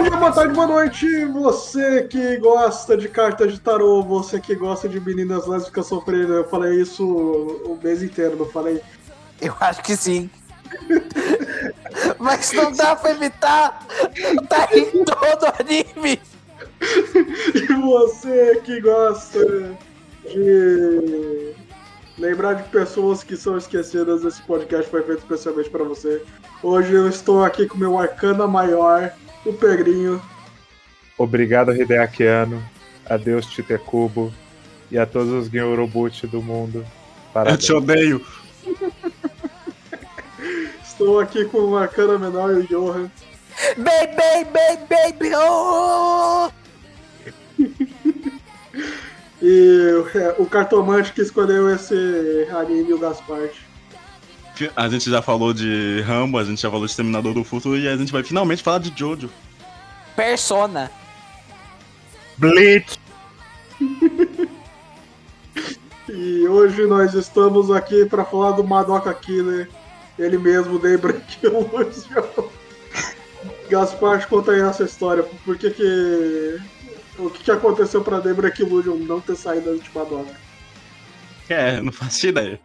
Bom dia, boa tarde, boa noite. Você que gosta de cartas de tarô, você que gosta de meninas lésbicas sofrendo. Eu falei isso o mês inteiro, não falei? Eu acho que sim. Mas não dá pra evitar. Tá em todo anime. E você que gosta de lembrar de pessoas que são esquecidas, esse podcast foi feito especialmente para você. Hoje eu estou aqui com meu arcana maior, o Pegrinho. Obrigado, Hideakiano. Adeus, Titecubo. E a todos os Gyorobuchi do mundo. Parabéns. Eu te odeio. Estou aqui com o arcana menor e o Johan. Baby, baby, baby, oh! e o cartomante que escolheu esse anime, o Gaspar. A gente já falou de Rambo, a gente já falou de Exterminador do Futuro e a gente vai finalmente falar de Jojo. Persona. Blitz. e hoje nós estamos aqui para falar do Madoka Killer, ele mesmo, Debra Illusion. Gaspar, conta aí essa história. Por que que... O que, que aconteceu pra Debra Illusion não ter saído de Madoka? É, não faço ideia.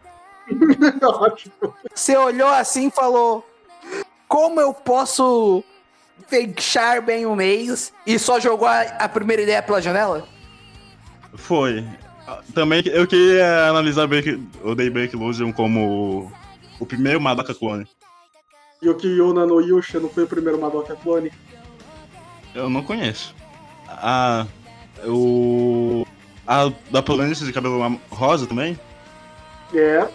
Você olhou assim e falou: Como eu posso fechar bem o mês e só jogou a, a primeira ideia pela janela? Foi. Também eu queria analisar o Daybreak Illusion como o primeiro Madoka clone. E o Kiyona no Yusha não foi o primeiro Madoka clone? Eu não conheço. Ah, o. A da protagonista de cabelo rosa também? É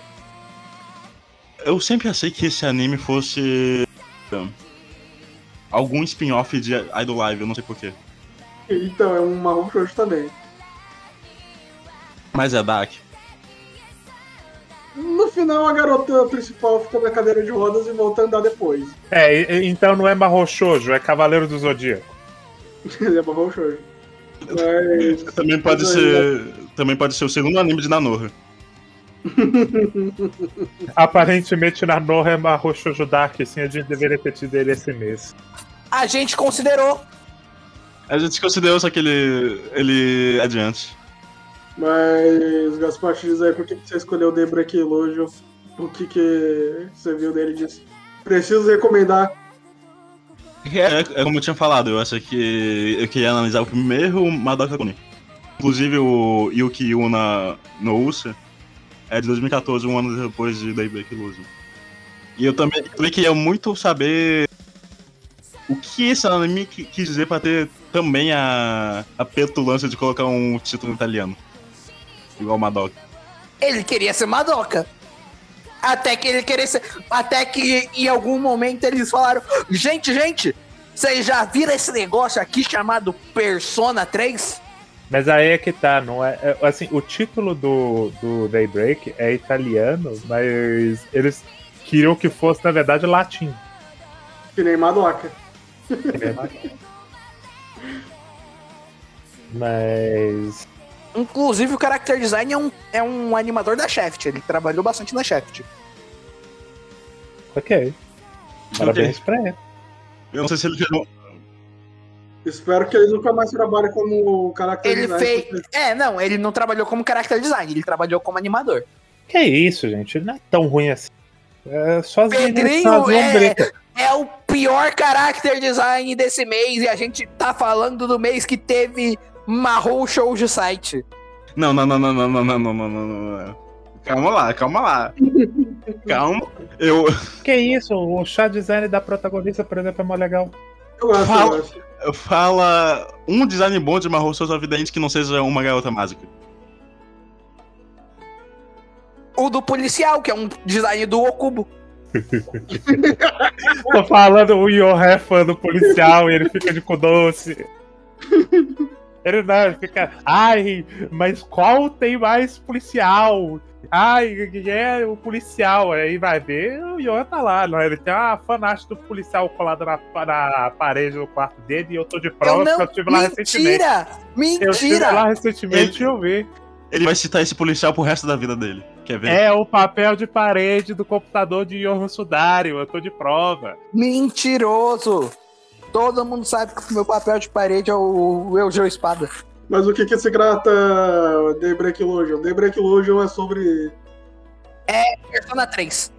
eu sempre achei que esse anime fosse. algum spin-off de Idol Live, eu não sei porquê. Então, é um marrom shoujo também. Mas é Dark. No final, a garota principal fica na cadeira de rodas e volta a andar depois. É, então não é marrom shoujo, é Cavaleiro do Zodíaco. Ele é marrom shoujo. Mas... também pode ser. Também pode ser o segundo anime de Nanoha. Aparentemente na Noha é Marrocho Judaki, sim, a gente deveria ter tido ele esse mês. A gente considerou. A gente considerou, só que ele. ele é adiante. Mas, Gaspar, diz aí por que você escolheu Debra aqui, Illusion? O que, que você viu dele e disse? Preciso recomendar. É, é, como eu tinha falado, eu acho que eu queria analisar o primeiro Madoka Kuni. Inclusive o Yuki Yuna no Usa é de 2014, um ano depois de Daybreak Illusion. E eu também, também queria muito saber o que esse anime quis dizer pra ter também a, a petulância de colocar um título italiano. Igual Madoka. Ele queria ser Madoka. Até que ele queria ser. Até que em algum momento eles falaram: Gente, gente, vocês já viram esse negócio aqui chamado Persona 3? Mas aí é que tá, não é, é. Assim, o título do, do Daybreak é italiano, mas eles queriam que fosse, na verdade, latim. Que nem Madoka. Mas. Inclusive, o character design é um, é um animador da Shaft. Ele trabalhou bastante na Shaft. Ok. Parabéns okay. pra ele. Eu não sei se ele fez Espero que ele nunca mais trabalhe como character ele design. Fez... Porque... É, não, ele não trabalhou como character design, ele trabalhou como animador. Que isso, gente, ele não é tão ruim assim. É só as Pedrinho é, é o pior character design desse mês e a gente tá falando do mês que teve Marrom Shoujo Site. Não, não, não, não, não, não, não, não, não, não. Calma lá, calma lá. calma. Eu. Que isso? O chá design da protagonista, por exemplo, é mó legal. Eu acho, Fala... eu acho fala um design bom de Mahou Souza Vidente que não seja uma garota mágica. O do policial, que é um design do Okubo. Tô falando, o Yoha é fã do policial e ele fica de cu doce. Ele não, ele fica. Ai, mas qual tem mais policial? Ai, é o policial. Aí vai ver, o Yohan tá lá. Não, ele tem uma fanática do policial colado na, na parede do quarto dele e eu tô de prova eu não... eu estive lá recentemente. Mentira! Eu estive lá recentemente ele... e eu vi. Ele vai citar esse policial pro resto da vida dele. Quer ver? É o papel de parede do computador de Yohan Sudário. Eu tô de prova. Mentiroso! Todo mundo sabe que o meu papel de parede é o Eugeo Espada. Mas o que que se trata Daybreak Illusion? Daybreak Illusion é sobre... Persona 3.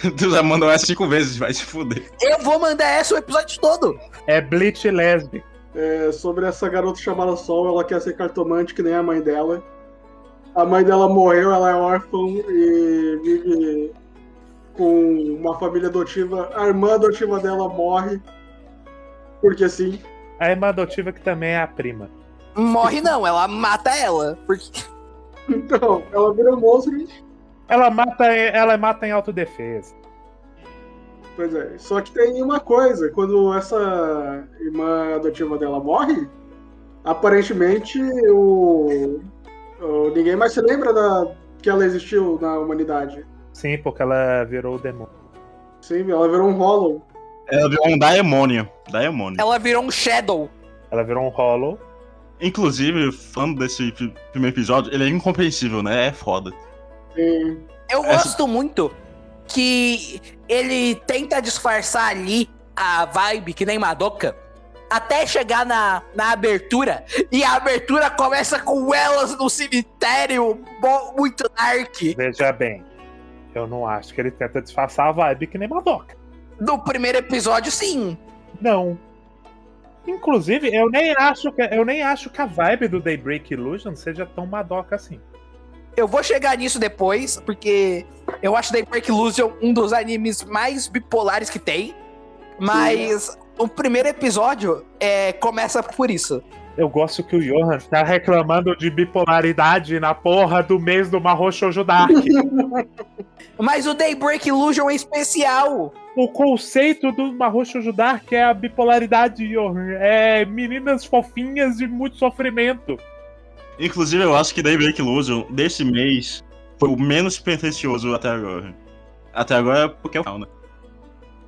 Tu já mandou essa cinco vezes, vai se fuder. Eu vou mandar essa o episódio todo. É Bleach Lesbic. É sobre essa garota chamada Sol, ela quer ser cartomante que nem a mãe dela. A mãe dela morreu, ela é órfã e vive com uma família adotiva. A irmã adotiva dela morre. Porque sim. A irmã adotiva que também é a prima. Morre não, ela mata ela. Porque Então, ela vira um monstro. Ela mata, ela mata em autodefesa. Pois é. Só que tem uma coisa, quando essa irmã adotiva dela morre, aparentemente o, o- ninguém mais se lembra da, que ela existiu na humanidade. Sim, porque ela virou o demônio. Sim, ela virou um Hollow. Ela virou um Daemonium. Daemonium. ela virou um Shadow. Ela virou um Hollow. Inclusive, falando desse pri- primeiro episódio, ele é incompreensível, né? É foda. Sim. Eu Essa- gosto muito que ele tenta disfarçar ali a vibe que nem Madoka. Até chegar na, na abertura. E a abertura começa com elas no cemitério, muito dark. Veja bem, eu não acho que ele tenta disfarçar a vibe que nem Madoka. No primeiro episódio, sim. Não. Inclusive, eu nem acho que eu nem acho que a vibe do Daybreak Illusion seja tão Madoka assim. Eu vou chegar nisso depois, porque eu acho Daybreak Illusion um dos animes mais bipolares que tem. Mas o primeiro episódio é, começa por isso. Eu gosto que o Johan tá reclamando de bipolaridade na porra do mês do Mahou Shoujo Dark. Mas o Daybreak Illusion é especial. o conceito do Mahou Shoujo Dark é a bipolaridade, Johan. É meninas fofinhas de muito sofrimento. Inclusive, eu acho que Daybreak Illusion, desse mês, foi o menos pretencioso até agora. Até agora, porque é o final, né?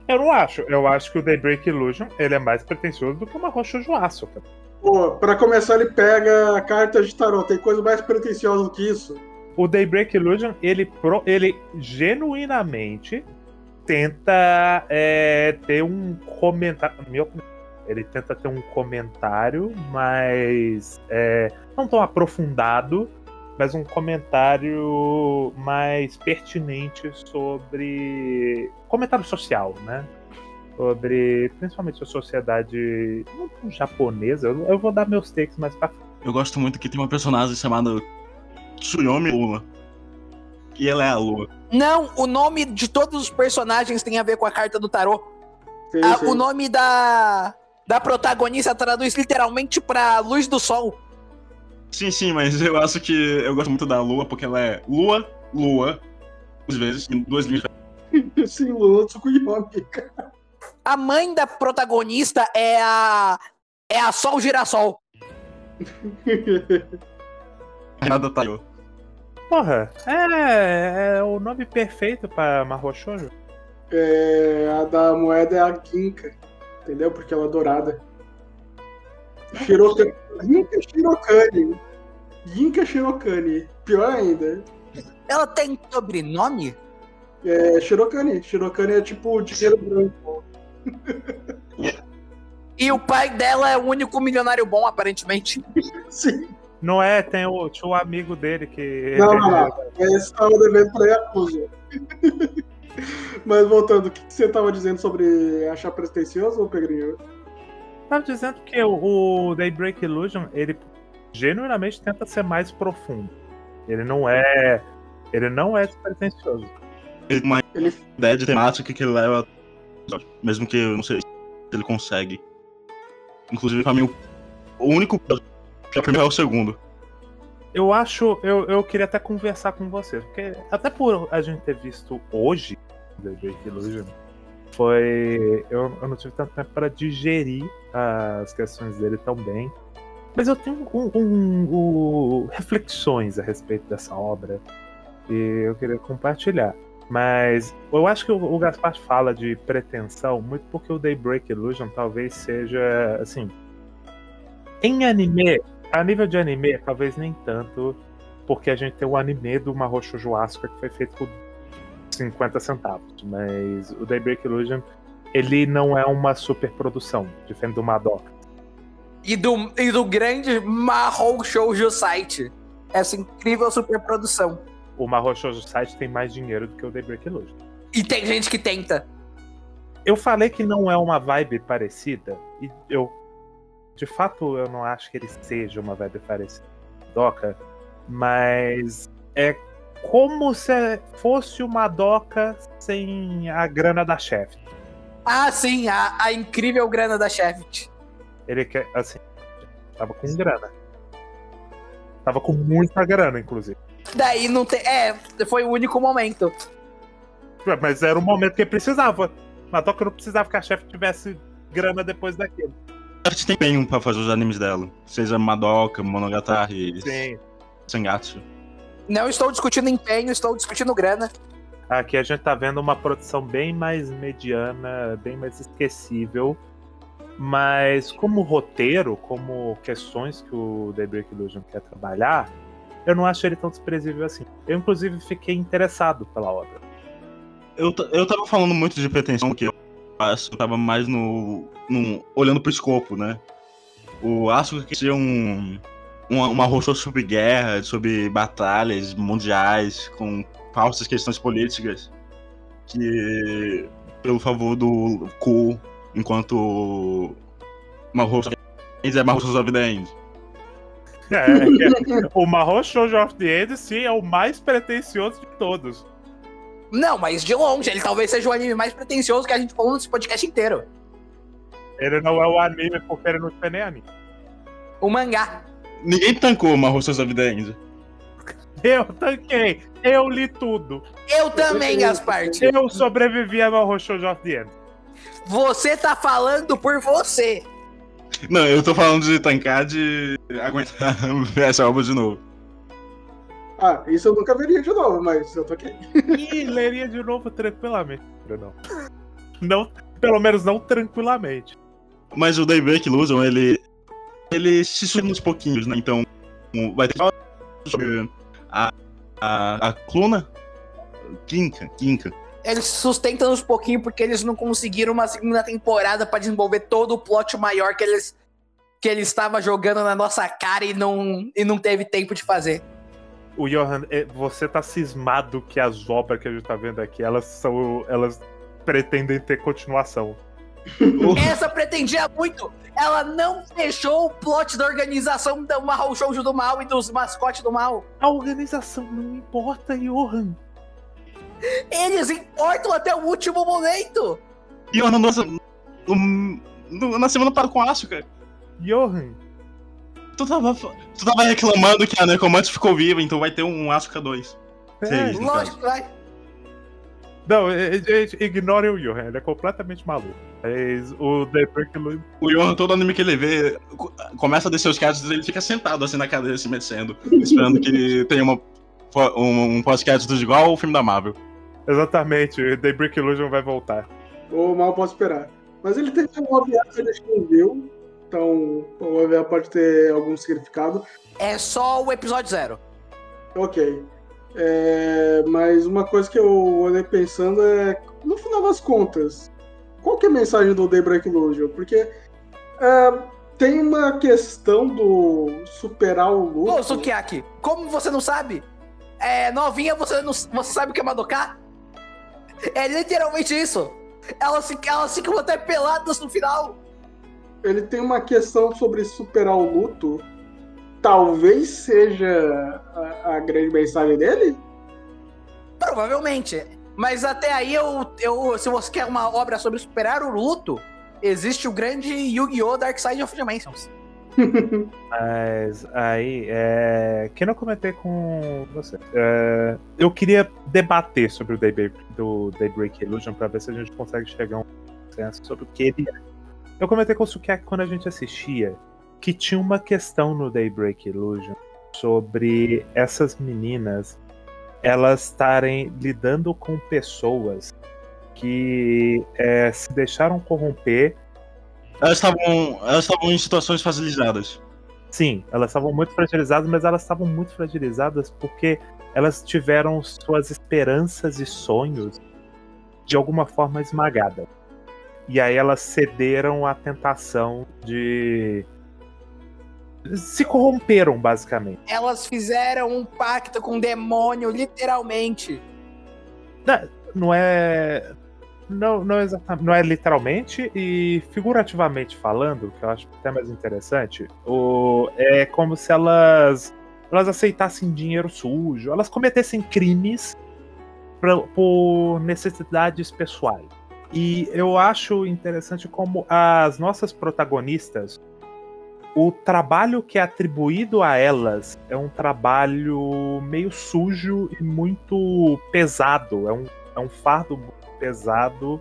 Eu não acho. Eu acho que o Daybreak Illusion ele é mais pretencioso do que o Mahou Shoujo Asuka. Pô, pra começar, ele pega cartas de tarô. Tem coisa mais pretensiosa do que isso? O Daybreak Illusion, ele, pro- ele genuinamente tenta é, ter um comentário. Ele tenta ter um comentário mais. é, não tão aprofundado, mas um comentário mais pertinente sobre. Comentário social, né? Sobre principalmente a sociedade japonesa. Eu, eu vou dar meus takes mais pra Eu gosto muito que tem uma personagem chamada Tsuyomi Luna. E ela é a lua. Não, o nome de todos os personagens tem a ver com a carta do tarô. Sim, Ah, sim. o nome da, da protagonista traduz literalmente pra luz do sol. Sim, sim, mas eu acho que eu gosto muito da lua porque ela é lua, lua, duas vezes, em duas linhas. Sim, Lula Tsukuyomi. A mãe da protagonista é a. É a Sol Girassol. Nada tá. Porra, é, é o nome perfeito pra Mahou Shoujo. É, a da moeda é a Ginka, entendeu? Porque ela é dourada. Shiroka... Ginka Shirokani. Ginka Shirokani. Pior ainda. Ela tem sobrenome? É Shirokani. Shirokani é tipo dinheiro branco. E o pai dela é o único milionário bom, aparentemente. Sim. Não é, tem o, tinha o amigo dele que. Não, não, não. Esse tava devendo pra Yakuza. Mas voltando, o que que você tava dizendo sobre achar pretencioso, ô Pedrinho? Tava dizendo que o, o Daybreak Illusion, ele genuinamente tenta ser mais profundo. Ele não é. Ele não é despretensioso. Ele tem uma Ele- ideia de temática que ele Mesmo que eu não sei se ele consegue. Inclusive, pra mim, o único. Já primeiro é o segundo. Eu acho. Eu, eu queria até conversar com vocês, porque até por a gente ter visto hoje Daybreak Illusion, foi. Eu, eu não tive tanto tempo para digerir as questões dele tão bem. Mas eu tenho um, um- um- reflexões a respeito dessa obra e eu queria compartilhar. Mas eu acho que o, Gaspar fala de pretensão muito porque o Daybreak Illusion talvez seja assim. Em anime, a nível de anime, talvez nem tanto, porque a gente tem o anime do Mahou Shoujo Asuka que foi feito por 50 centavos. Mas o Daybreak Illusion ele não é uma superprodução, diferente do Madoka. E do, e do grande Shoujo Site. Essa incrível superprodução. O Shoujo Site tem mais dinheiro do que o Daybreak Illusion. E tem gente que tenta. Eu falei que não é uma vibe parecida, e eu. De fato, eu não acho que ele seja uma vibe parecida com Madoka, mas é como se fosse uma Doca sem a grana da chefe. Ah, sim, a, a incrível grana da Shaft. Ele quer, assim, tava com grana. Tava com muita grana, inclusive. Daí não tem. É, foi o único momento. Mas era o momento que ele precisava. Madoka não precisava que a chefe tivesse grana depois daquilo. A gente tem empenho pra fazer os animes dela. Seja Madoka, Monogatari, Sim. Sangatsu. Não estou discutindo empenho, estou discutindo grana. Aqui a gente tá vendo uma produção bem mais mediana, bem mais esquecível. Mas como roteiro, como questões que o Daybreak Illusion quer trabalhar, eu não acho ele tão desprezível assim. Eu, inclusive, fiquei interessado pela obra. Eu, eu tava falando muito de pretensão, que eu acho que eu tava mais no, no- olhando pro escopo, né? O Asuka que tinha um, uma, uma sobre guerra, sobre batalhas mundiais, com falsas questões políticas, que pelo favor do Ku, enquanto uma rocha é uma rocha End. É, que- o Mahou Shoujo of the End, sim, é o mais pretencioso de todos. Não, mas de longe, ele talvez seja o anime mais pretencioso que a gente falou nesse podcast inteiro. Ele não é o anime porque ele não tem nem anime. O mangá. Ninguém tancou uma rocha of the End. Eu tanquei, eu li tudo. Eu também, Gasparte. Eu sobrevivi a Mahou Shoujo of the End. Você tá falando por você. Não, eu tô falando de tancar de aguentar essa obra de novo. Ah, isso eu nunca veria de novo, mas eu tô aqui. E leria de novo tranquilamente. Não. não. Pelo menos não tranquilamente. Mas o Daybreak Illusion, ele. Ele se surge uns pouquinhos, né? Então, vai ter sobre a. A, a Cluna? Kinka, Kinka. Eles sustentam uns pouquinho porque eles não conseguiram uma segunda temporada pra desenvolver todo o plot maior que eles que ele estava jogando na nossa cara e não, e não teve tempo de fazer. O Johan, é, você tá cismado que as obras que a gente tá vendo aqui, elas são. Elas pretendem ter continuação. Essa pretendia muito. Ela não fechou o plot da organização da Mahou Shoujo do mal e dos mascotes do mal. A organização não importa, Johan. Eles importam até o último momento. E eu nossa, no- no- na semana para com a Asuka, Johan. tu tava, tu tava reclamando que a Necromante ficou viva, então vai ter um Asuka 2. É, Sim. Lógico, vai. Não, é, ignorem o Johan, ele é completamente maluco. Mas o Illusion. O Yohan, todo anime que ele vê, co- começa a descer os créditos ele fica sentado assim na cadeira, se mexendo, esperando que tenha uma, um, um pós-crédito igual o filme da Marvel. Exatamente, o Daybreak Illusion vai voltar. Ou mal posso esperar. Mas ele teve um OVA que a gente não viu. Então, o OVA pode ter algum significado. É só o episódio zero. Ok. É, mas uma coisa que eu olhei pensando é, no final das contas, qual que é a mensagem do Daybreak Illusion? Porque é, tem uma questão do superar o luto. Ô, Sukiyaki, como você não sabe? É, novinha, você, não, você sabe o que é Madoka? É literalmente isso. Elas, fi- elas ficam até peladas no final. Ele tem uma questão sobre superar o luto. Talvez seja a, a grande mensagem dele? Provavelmente. Mas até aí, eu, eu, se você quer uma obra sobre superar o luto, existe o grande Yu-Gi-Oh! Dark Side of Dimensions. Mas aí, é, que não comentei com você. É, eu queria debater sobre o Daybreak, do Daybreak Illusion pra ver se a gente consegue chegar a um consenso sobre o que ele é. Eu comentei com o Sukiyaki quando a gente assistia que tinha uma questão no Daybreak Illusion sobre essas meninas elas estarem lidando com pessoas que é, se deixaram corromper Elas estavam elas estavam em situações facilitadas. Sim, elas estavam muito fragilizadas, mas elas estavam muito fragilizadas porque elas tiveram suas esperanças e sonhos de alguma forma esmagada. E aí elas cederam à tentação de. Se corromperam, basicamente. Elas fizeram um pacto com o demônio, literalmente. Não, não é. Não, não, exatamente, não é literalmente e figurativamente falando, que eu acho até mais interessante, o, é como se elas, elas aceitassem dinheiro sujo, elas cometessem crimes pra, por necessidades pessoais. E eu acho interessante como as nossas protagonistas, o trabalho que é atribuído a elas é um trabalho meio sujo e muito pesado. É um, é um fardo muito pesado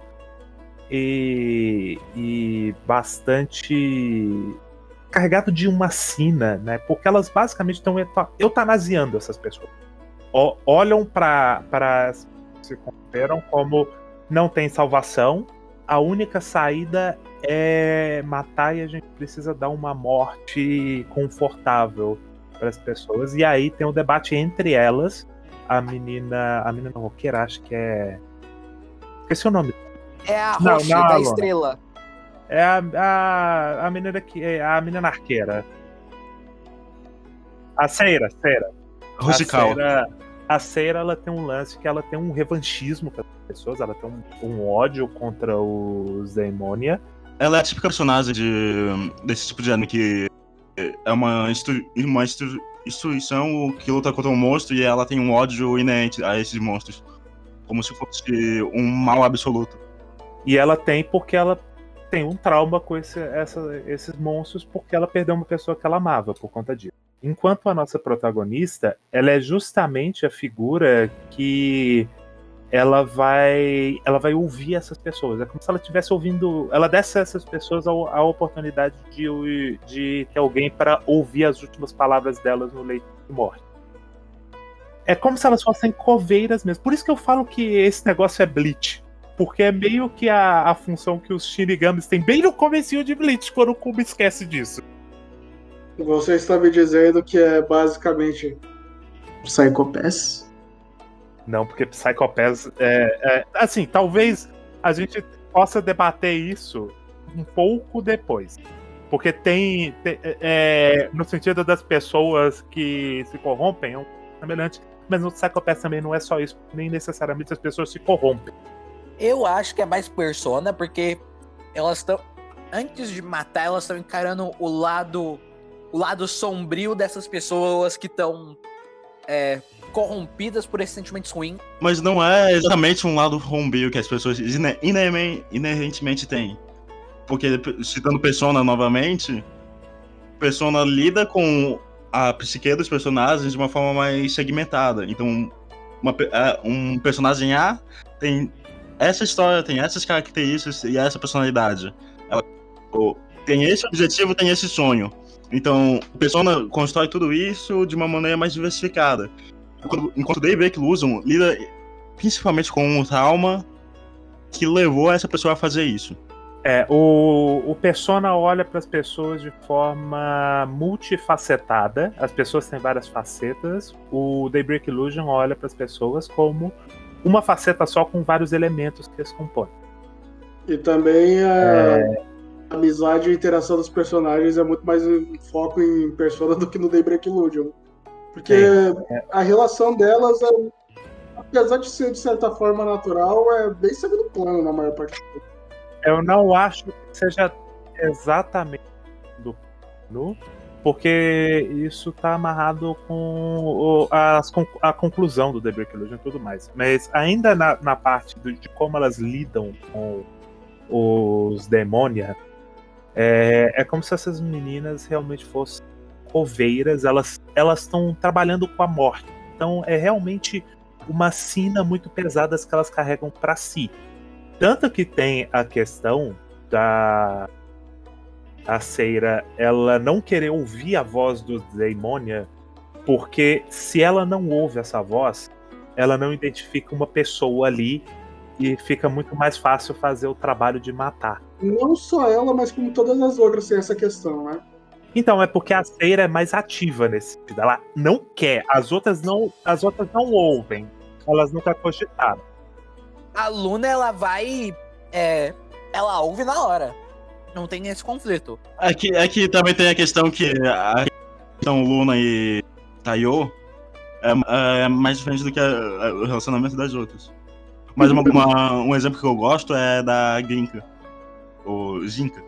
e, e bastante carregado de uma sina, né? Porque elas basicamente estão eutanasiando essas pessoas. O, olham para se consideram como não tem salvação, a única saída é matar e a gente precisa dar uma morte confortável para as pessoas. E aí tem um debate entre elas. A menina. A menina roqueira, acho que é. Esqueci o nome. É a não, não, da estrela. É a, a, a menina que. É a menina arqueira. A Ceira, Ceira. Rusical. A Ceira, a Ceira ela tem um lance que ela tem um revanchismo com as pessoas, ela tem um, um ódio contra os Daemonia. Ela é a típica personagem de, desse tipo de anime que é uma, institu, uma institu, instituição que luta contra um monstro e ela tem um ódio inerente a esses monstros. Como se fosse um mal absoluto. E ela tem porque ela tem um trauma com esse, essa, esses monstros porque ela perdeu uma pessoa que ela amava por conta disso. Enquanto a nossa protagonista, ela é justamente a figura que ela vai ela vai ouvir essas pessoas. É como se ela estivesse ouvindo. Ela desse a essas pessoas a, a oportunidade de, de ter alguém para ouvir as últimas palavras delas no leito de morte. É como se elas fossem coveiras mesmo. Por isso que eu falo que esse negócio é Bleach. Porque é meio que a, a função que os Shinigamis têm bem no começo de Bleach, quando o Kubo esquece disso. Você está me dizendo que é basicamente Psycho Pass? Não, porque Psycho Pass é, é, Assim, talvez a gente possa debater isso um pouco depois. Porque tem. tem é, no sentido das pessoas que se corrompem, é um semelhante. Mas no Psycho Pass também não é só isso. Nem necessariamente as pessoas se corrompem. Eu acho que é mais persona, porque elas estão. Antes de matar, elas estão encarando o lado. O lado sombrio dessas pessoas que estão é, corrompidas por esses sentimentos ruins. Mas não é exatamente um lado sombrio que as pessoas inerentemente têm. Porque, citando Persona novamente, Persona lida com a psique dos personagens de uma forma mais segmentada. Então, uma, é, um personagem A tem essa história, tem essas características e essa personalidade. Ela tem esse objetivo, tem esse sonho. Então, o Persona constrói tudo isso de uma maneira mais diversificada. Enquanto Daybreak Illusion lida principalmente com o trauma que levou essa pessoa a fazer isso. É, o, o Persona olha para as pessoas de forma multifacetada. As pessoas têm várias facetas. O Daybreak Illusion olha para as pessoas como uma faceta só com vários elementos que as compõem. E também a é... amizade e interação dos personagens é muito mais foco em Persona do que no Daybreak Illusion. Porque é. a relação delas, é, apesar de ser de certa forma natural, é bem segundo plano na maior parte do tempo. Eu não acho que seja exatamente do plano, porque isso tá amarrado com a, conclusão do The Break Illusion e tudo mais. Mas ainda na, na parte do, de como elas lidam com os demônia, é, é como se essas meninas realmente fossem coveiras, elas elas estão trabalhando com a morte. Então é realmente uma sina muito pesada que elas carregam para si. Tanto que tem a questão da a Seira ela não querer ouvir a voz do Daimonia, porque se ela não ouve essa voz, ela não identifica uma pessoa ali e fica muito mais fácil fazer o trabalho de matar. Não só ela, mas como todas as outras tem essa questão, né? Então, é porque a Seira é mais ativa nesse sentido. Ela não quer, as outras não, as outras não ouvem. Elas nunca cogitaram. A Luna, ela vai. É, ela ouve na hora. Não tem esse conflito. É que, é que também tem a questão que a questão Luna e Tayo é, é mais diferente do que a- a- o relacionamento das outras. Mas uma- uma- um exemplo que eu gosto é da Ginka. Ou Ginka.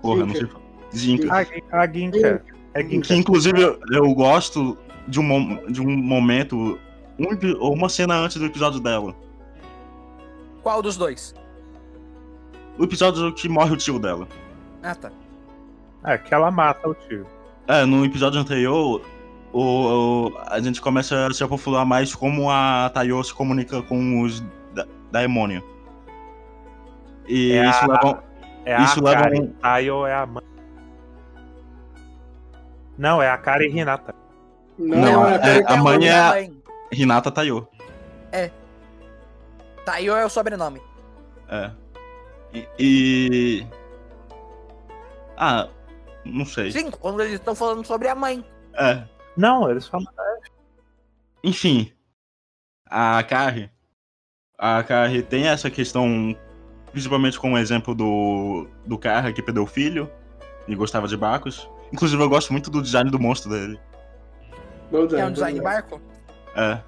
Porra, não sei falar. Ginka. A, a Ginka. É Que Ginka. inclusive eu, eu gosto de um, de um momento, um uma cena antes do episódio dela. Qual dos dois? O episódio que morre o tio dela. Ah, tá. É, que ela mata o tio. É, no episódio anterior, o, o- a gente começa a se aprofundar mais como a Tayo se comunica com os da, Daemonium. E É isso a- leva. É Isso a leva Kari. um- Tayo é a mãe. Não, é a Kari Hinata. Não, Não, é, é- a o mãe é a- mãe. Hinata Tayo. Tayo é o sobrenome. É. E. e- Ah, não sei. Sim, quando eles estão falando sobre a mãe. É. Não, eles falam. Enfim, a Carrie, a Carrie tem essa questão, principalmente com o exemplo do, do cara que perdeu o filho e gostava de barcos. Inclusive, eu gosto muito do design do monstro dele. É um design barco. É.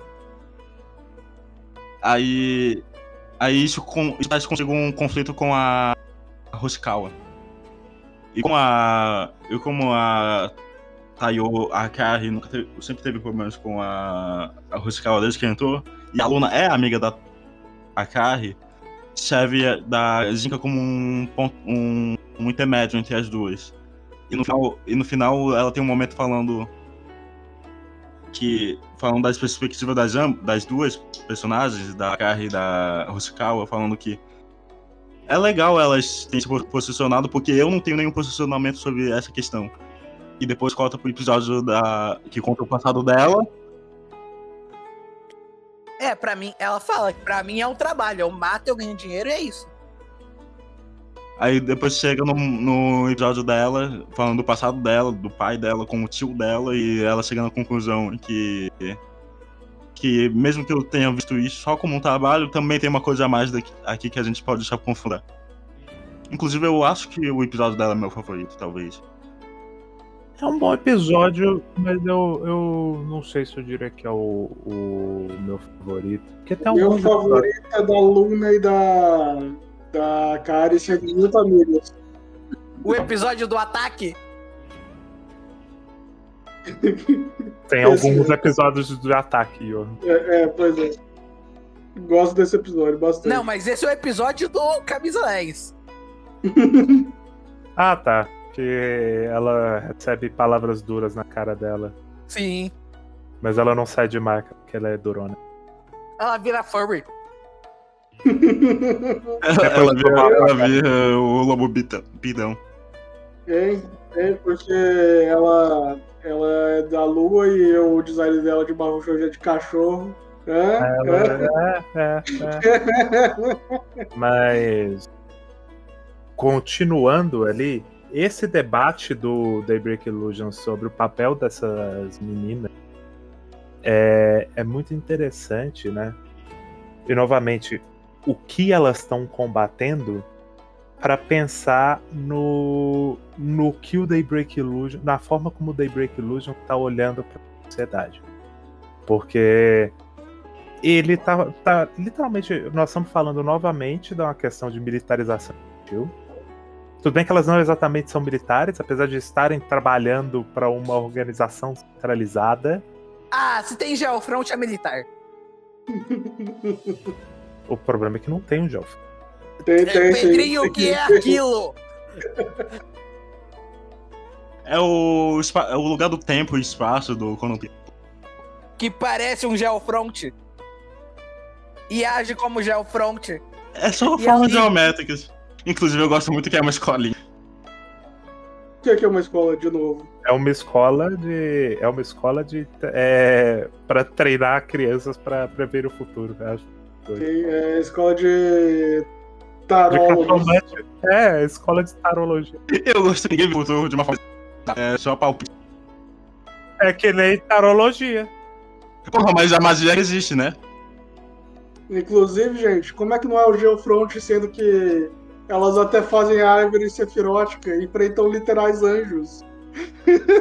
Aí. Aí isso, com, isso traz consigo um conflito com a Hoshikawa. E como a. E como a Tayo, a Carrie nunca teve- sempre teve problemas com a, a Hoshikawa desde que entrou, e a Luna é amiga da a Carrie, serve da Zinka como um, ponto, um, um intermédio entre as duas. E no, final, e no final ela tem um momento falando que falando das perspectivas das, das duas personagens, da Carrie e da Hoshikawa, falando que é legal elas terem se po- posicionado, porque eu não tenho nenhum posicionamento sobre essa questão. E depois corta pro episódio da que conta o passado dela. É, pra mim, ela fala que pra mim é um trabalho. Eu mato, eu ganho dinheiro e é isso. Aí depois chega no, no episódio dela, falando do passado dela, do pai dela com o tio dela, e ela chega na conclusão que. Que mesmo que eu tenha visto isso só como um trabalho, também tem uma coisa a mais daqui, aqui que a gente pode deixar confundar. Inclusive, eu acho que o episódio dela é meu favorito, talvez. É um bom episódio, mas eu, eu não sei se eu diria que é o, o meu favorito. Porque tem Meu alguns episódios- favorito é da Luna e da. Da Kari sendo muito amigas. O episódio do ataque. Tem alguns episódios de ataque, Johan. É, é, pois é. Gosto desse episódio bastante. Não, mas esse é o episódio do Camisa 10. Ah, tá. Que ela recebe palavras duras na cara dela. Sim. Mas ela não sai de marca, porque ela é durona. Ela vira furry. Ela, ela vira o lobo bidão. É, é, porque ela, ela é da lua e o design dela de barro é de cachorro. É, Ela, é, é, é. Mas continuando ali, esse debate do Daybreak Illusion sobre o papel dessas meninas é, é muito interessante, né? E novamente, o que elas estão combatendo para pensar no, no que o Daybreak Illusion, na forma como o Daybreak Illusion está olhando para a sociedade. Porque ele tá, tá. Literalmente, nós estamos falando novamente de uma questão de militarização infantil. Tudo bem que elas não exatamente são militares, apesar de estarem trabalhando para uma organização centralizada. Ah, se tem Geofront é militar. O problema é que não tem um Gelf. tem, tem, sim. Pedrinho, o que é aquilo? É o, é o lugar do tempo e espaço do quando tem. Que parece um Geofront. E age como Geofront. É só E formas ali- geométricas. Inclusive, eu gosto muito que é uma escolinha. O que é que é uma escola de novo? É uma escola de. É uma escola de. É, para treinar crianças para prever o futuro. eu acho. É escola de De cartomante. É, escola de tarologia. Eu gosto que ninguém futuro de uma forma. É só palpite. É que nem tarologia. Porra, mas a magia existe, né? Inclusive, gente, como é que não é o Geofront, sendo que Elas até fazem árvore sefirótica e enfrentam literais anjos.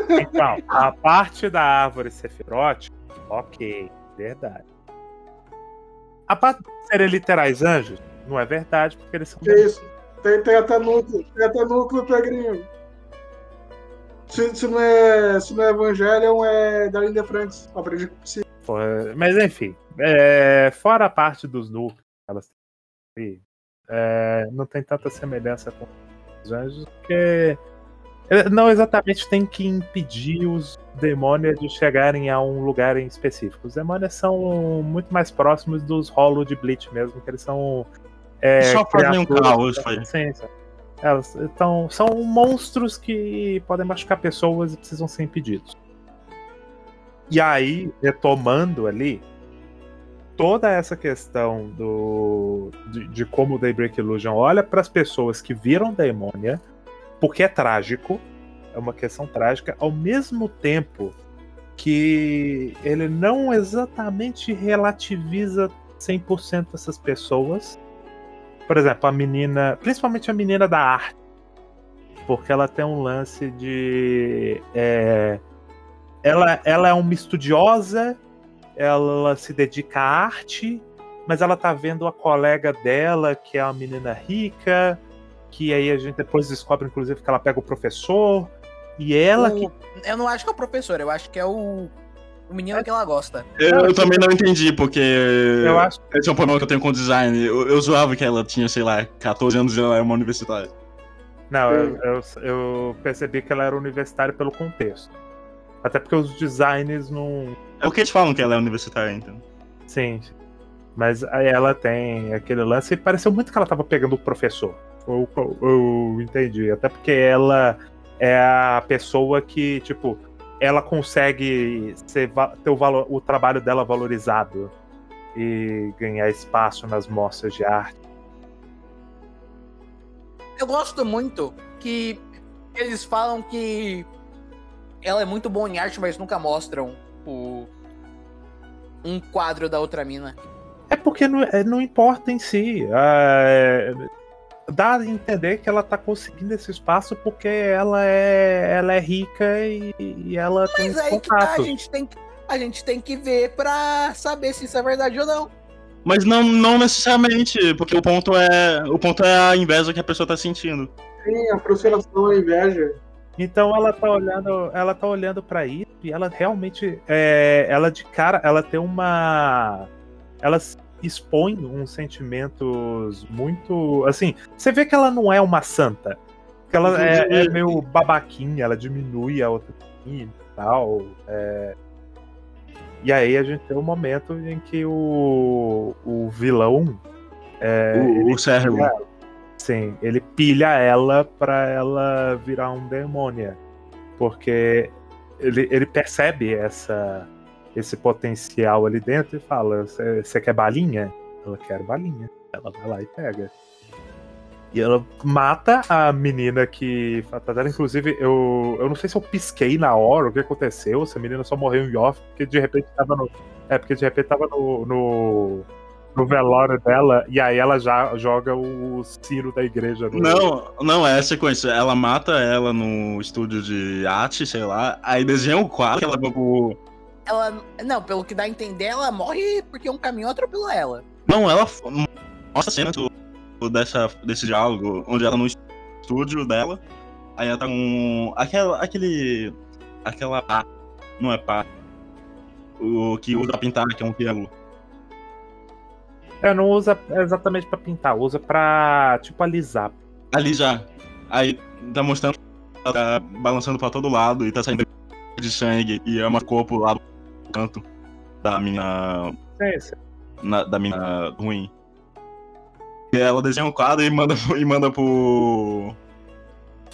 Então, a parte da árvore sefirótica, ok, verdade. A parte de serem literais anjos, não é verdade, porque eles são. Isso? Tem, tem até núcleo, tem até núcleo pegrinho. Se, se, não é, se não é Evangelion, é da Linda Franks. Aprendi sim. Pô, Mas enfim, é, fora a parte dos núcleos, elas têm, é, não tem tanta semelhança com os anjos, porque é, não exatamente tem que impedir os demônios de chegarem a um lugar em específico. Os demônios são muito mais próximos dos rolos de Bleach mesmo, que eles são. É, Só fazem um caos, foi. Sim. Elas então, são monstros que podem machucar pessoas e precisam ser impedidos. E aí, retomando ali, toda essa questão do, de, de como o Daybreak Illusion olha para as pessoas que viram Daemonia, porque é trágico, é uma questão trágica, ao mesmo tempo que ele não exatamente relativiza 100% essas pessoas. Por exemplo, a menina, principalmente a menina da arte, porque ela tem um lance de. é, ela, ela é uma estudiosa, ela se dedica à arte, mas ela tá vendo a colega dela, que é uma menina rica, que aí a gente depois descobre, inclusive, que ela pega o professor, e ela que. O- Eu não acho que é o professor, eu acho que é o, o menino que ela gosta. Eu, eu também não entendi, porque. Eu acho Esse é um problema que eu tenho com design. Eu, eu zoava que ela tinha, sei lá, 14 anos e ela era uma universitária. Não, eu, eu, eu percebi que ela era universitária pelo contexto. Até porque os designs não. É o que eles falam que ela é universitária, então. Sim. sim. Mas aí ela tem aquele lance e pareceu muito que ela tava pegando o professor. Eu, eu, entendi. Até porque ela é a pessoa que, tipo, ela consegue ser, ter o, valor, o trabalho dela valorizado e ganhar espaço nas mostras de arte. Eu gosto muito que eles falam que ela é muito boa em arte, mas nunca mostram o um quadro da outra mina. É porque não, é- não importa em si. É, dá a entender que ela tá conseguindo esse espaço porque ela é, ela é rica e, e ela tem Mas aí que tá, contato. a gente tem que, a gente tem que ver pra saber se isso é verdade ou não. Mas não, não necessariamente, porque o ponto é. O ponto é a inveja que a pessoa tá sentindo. Sim, a frustração, a inveja. Então ela tá olhando, ela tá olhando para isso e ela realmente, é, ela de cara, ela tem uma, ela expõe uns sentimentos muito, assim, você vê que ela não é uma santa, que ela é, é meio babaquinha, ela diminui a outra e tal. é. E aí a gente tem um momento em que o, o vilão, é, o, o cérebro. Sim, ele pilha ela pra ela virar um demônia. Porque ele, ele percebe essa, esse potencial ali dentro e fala: Você quer balinha? Ela quer balinha. Ela vai lá e pega. E ela mata a menina que. Fatadela. Inclusive, eu, eu não sei se eu pisquei na hora, o que aconteceu, se a menina só morreu em off, porque de repente tava no. É, porque de repente tava no, no, no velório dela, e aí ela já joga o sino da igreja no. Não, não, é a sequência. Ela mata ela no estúdio de arte, sei lá, aí desenha o quadro ela pro. Ela, não, pelo que dá a entender, ela morre porque um caminhão atropelou ela. Não, ela mostra a cena do, dessa, desse diálogo, onde ela no estúdio dela, aí ela tá com aquela, aquele, aquela pá, não é pá, o que usa pra pintar, que é um triângulo. É, não usa exatamente pra pintar, usa pra, tipo, alisar. Ali já, aí tá mostrando ela tá balançando pra todo lado e tá saindo de sangue e é uma corpo lá do canto da mina, na- da mina ruim. E ela desenha um quadro e manda, e manda pro,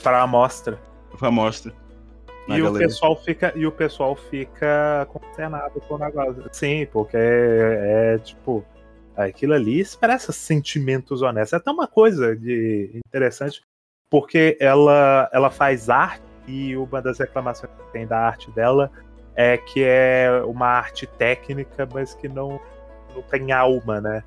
Pra amostra. pra mostra. na E o, pessoal fica, e o pessoal fica consternado com o negócio. Sim, porque é, é, tipo. Aquilo ali expressa sentimentos honestos. É até uma coisa de interessante, porque ela, ela faz arte e uma das reclamações que tem da arte dela é que é uma arte técnica, mas que não, não tem alma, né?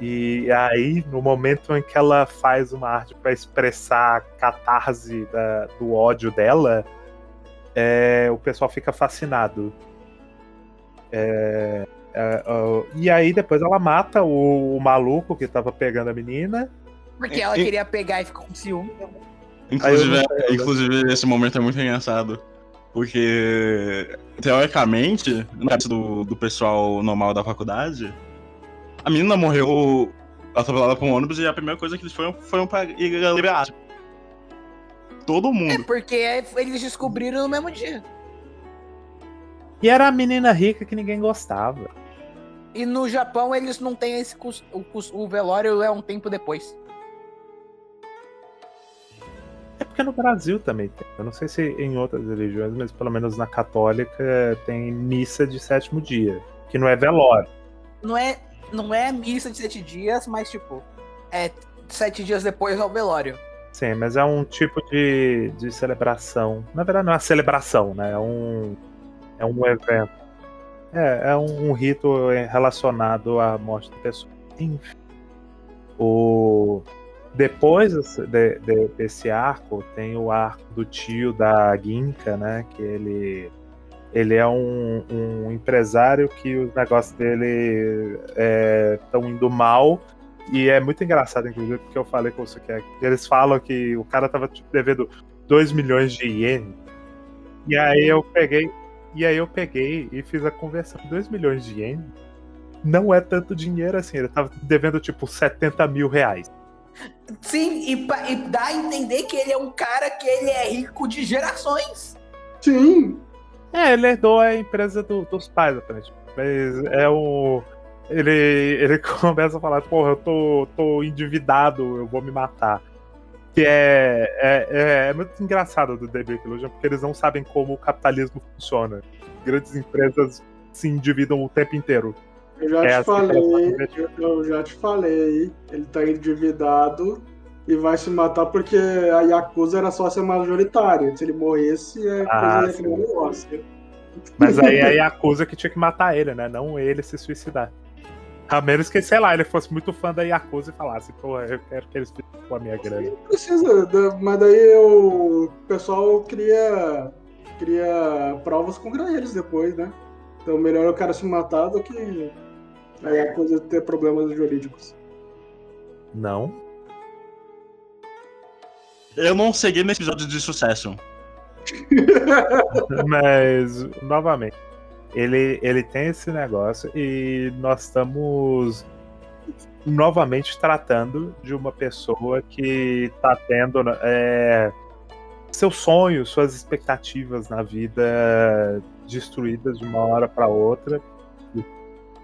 E aí, no momento em que ela faz uma arte para expressar a catarse da- do ódio dela, é, o pessoal fica fascinado. É, é, ó, e aí depois ela mata o, o maluco que tava pegando a menina. Porque ela E- queria pegar e ficou com ciúme. Inclusive, não sei, inclusive, esse momento é muito engraçado. Porque, teoricamente, no caso do, do pessoal normal da faculdade, a menina morreu atropelada por um ônibus e a primeira coisa que eles foram foram pra ir liberar. Todo É mundo. porque eles descobriram no mesmo dia. E era a menina rica que ninguém gostava. E no Japão eles não têm esse o, o velório é um tempo depois. Porque no Brasil também tem. Eu não sei se em outras religiões, mas pelo menos na católica tem missa de sétimo dia. Que não é velório. Não é, não é missa de sete dias, mas tipo, é sete dias depois ao velório. Sim, mas é um tipo de, de celebração. Na verdade, não é uma celebração, né? É um, é um evento. É, é um, um rito relacionado à morte da pessoa. Enfim. O... Depois de- de- desse arco, tem o arco do tio da Ginka, né? Que ele, ele é um, um empresário que os negócios dele estão indo mal. E é muito engraçado, inclusive, porque eu falei com você que é- eles falam que o cara tava tipo, devendo 2 milhões de ienes. E aí eu peguei. E aí eu peguei e fiz a conversão. 2 milhões de ienes não é tanto dinheiro assim. Ele tava devendo tipo 70 mil reais. Sim, e, e dá a entender que ele é um cara que ele é rico de gerações. Sim. É, ele herdou a empresa do- dos pais, aparentemente. Mas é o. Ele, ele começa a falar, porra, eu tô, tô endividado, eu vou me matar. Que é, é, é, é muito engraçado do The Brick Illusion, porque eles não sabem como o capitalismo funciona. Grandes empresas se endividam o tempo inteiro. Eu já É te assim falei, eu, já te falei, ele tá endividado e vai se matar porque a Yakuza era sócia majoritária. Se ele morresse, é Ah, coisa negócio. Mas aí a Yakuza que tinha que matar ele, né? Não ele se suicidar. A menos que, sei lá, ele fosse muito fã da Yakuza e falasse, pô, eu quero que eles fiquem com a minha grana. Não precisa, da- mas daí o pessoal cria, cria provas contra eles depois, né? Então melhor o cara se matar do que a Yakuza ter problemas jurídicos. Não. Eu não segui nesse episódio de sucesso. Mas, novamente, ele, ele tem esse negócio e nós estamos novamente tratando de uma pessoa que tá tendo é, seus sonhos, suas expectativas na vida destruídas de uma hora para outra,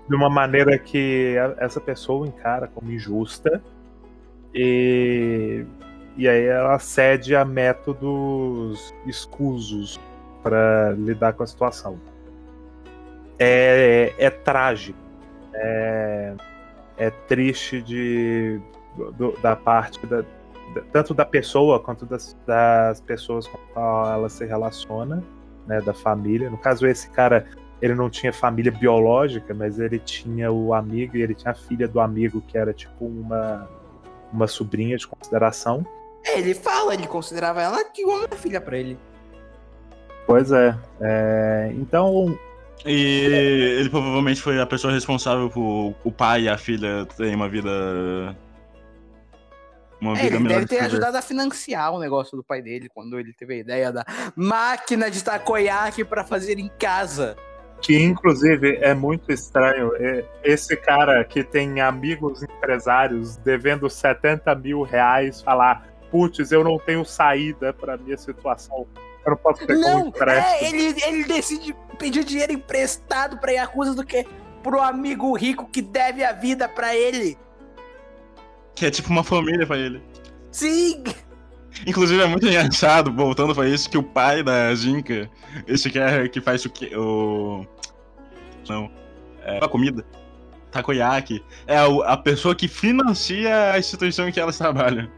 de uma maneira que essa pessoa encara como injusta. E, e aí ela cede a métodos escusos para lidar com a situação. É, é trágico. É, é triste de, do- da parte da, da- tanto da pessoa quanto das, das pessoas com qual ela se relaciona, né, da família. No caso, esse cara ele não tinha família biológica, mas ele tinha o amigo e ele tinha a filha do amigo que era tipo uma, uma sobrinha de consideração. É, ele fala, ele considerava ela que uma filha pra ele. Pois é. é, então, E ele provavelmente foi a pessoa responsável por o pai e a filha terem uma vida. Uma É, vida ele melhor. deve ter ajudado a financiar o negócio do pai dele quando ele teve a ideia da máquina de takoyaki pra fazer em casa. Que inclusive é muito estranho. é, Esse cara que tem amigos empresários devendo 70 mil reais falar: putz, eu não tenho saída pra minha situação. Eu não posso ter como Não, empréstimo. é, ele, ele decide pedir dinheiro emprestado pra Yakuza do que pro amigo rico que deve a vida pra ele. Que é tipo uma família pra ele. Sim! Inclusive é muito engraçado, voltando pra isso, que o pai da Jinka, esse cara que faz o que. O. Não. É, a comida. Takoyaki. É o- a pessoa que financia a instituição em que elas trabalham.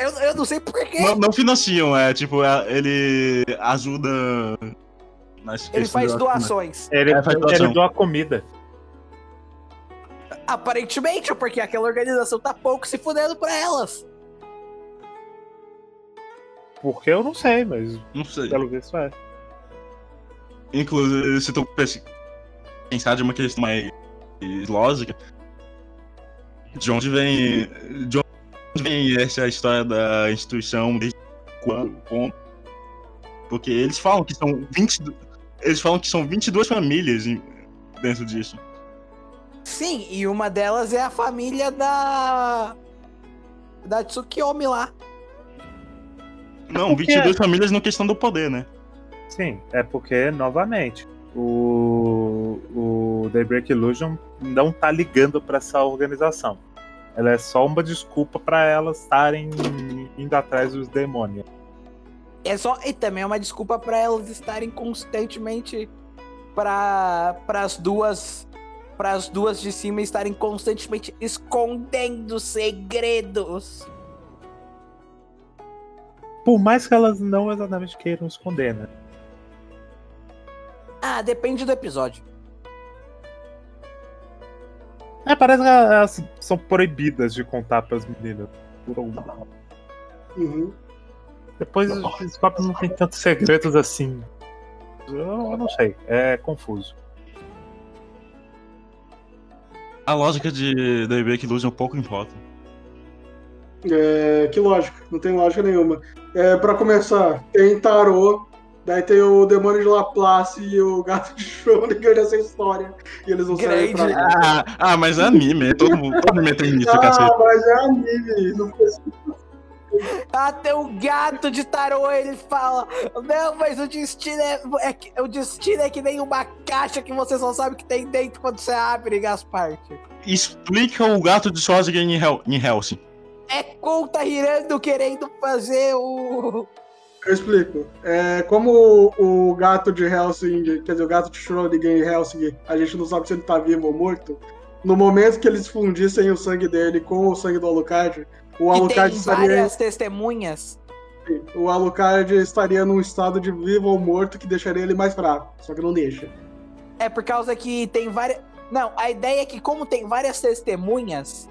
Eu, eu não sei por quê. Não, não financiam, é tipo, é- ele ajuda. nas Ele faz doações. Ele, É, faz doação. ele doa comida. Aparentemente, porque aquela organização tá pouco se fudendo pra elas. Porque eu não sei, mas Não sei. pelo visto é. Inclusive, se tu pens- pensar de uma questão mais lógica, de onde vem. De onde vem essa história da instituição desde quando? quando? Porque eles falam que são 20. Eles falam que são 22 famílias dentro disso. Sim, e uma delas é a família da. Da Tsukiyomi lá. Não, Por quê? 22 famílias na questão do poder, né? Sim, é porque, novamente, o, o Daybreak Illusion não tá ligando pra essa organização. Ela é só uma desculpa pra elas estarem indo atrás dos demônios. É só. E também é uma desculpa pra elas estarem constantemente. Pra. Pras duas. Pras duas de cima estarem constantemente escondendo segredos. Por mais que elas não exatamente queiram esconder, né? Ah, depende do episódio. É, parece que elas são proibidas de contar pras meninas. Por algum- Uhum. Depois os que não tem tantos segredos assim. Eu, eu não sei, é confuso. A lógica de Daybreak Illusion pouco importa. É, que lógica, não tem lógica nenhuma. É, pra começar, tem tarô, daí tem o demônio de Laplace e o gato de Schrödinger nessa história. E eles não pra Grande. nada. Ah, ah, mas é anime, todo, mundo- todo anime tem isso, cacete. Ah, mas é anime, não precisa. Até o gato de tarô ele fala: Não, mas o destino é, é que- o destino é que nem uma caixa que você só sabe que tem dentro quando você abre, Gasparte. Explica o gato de Schwarzenegger em, Hel em Helsing. É conta Hirando querendo fazer o. Eu explico. É, como o, o gato de Helsing, quer dizer, o gato de Schrödinger em Helsing, a gente não sabe se ele tá vivo ou morto. No momento que eles fundissem o sangue dele com o sangue do Alucard, o E Alucard tem estaria, várias testemunhas. o Alucard estaria num estado de vivo ou morto que deixaria ele mais fraco. Só que não deixa. É por causa que tem várias. Não, a ideia é que, como tem várias testemunhas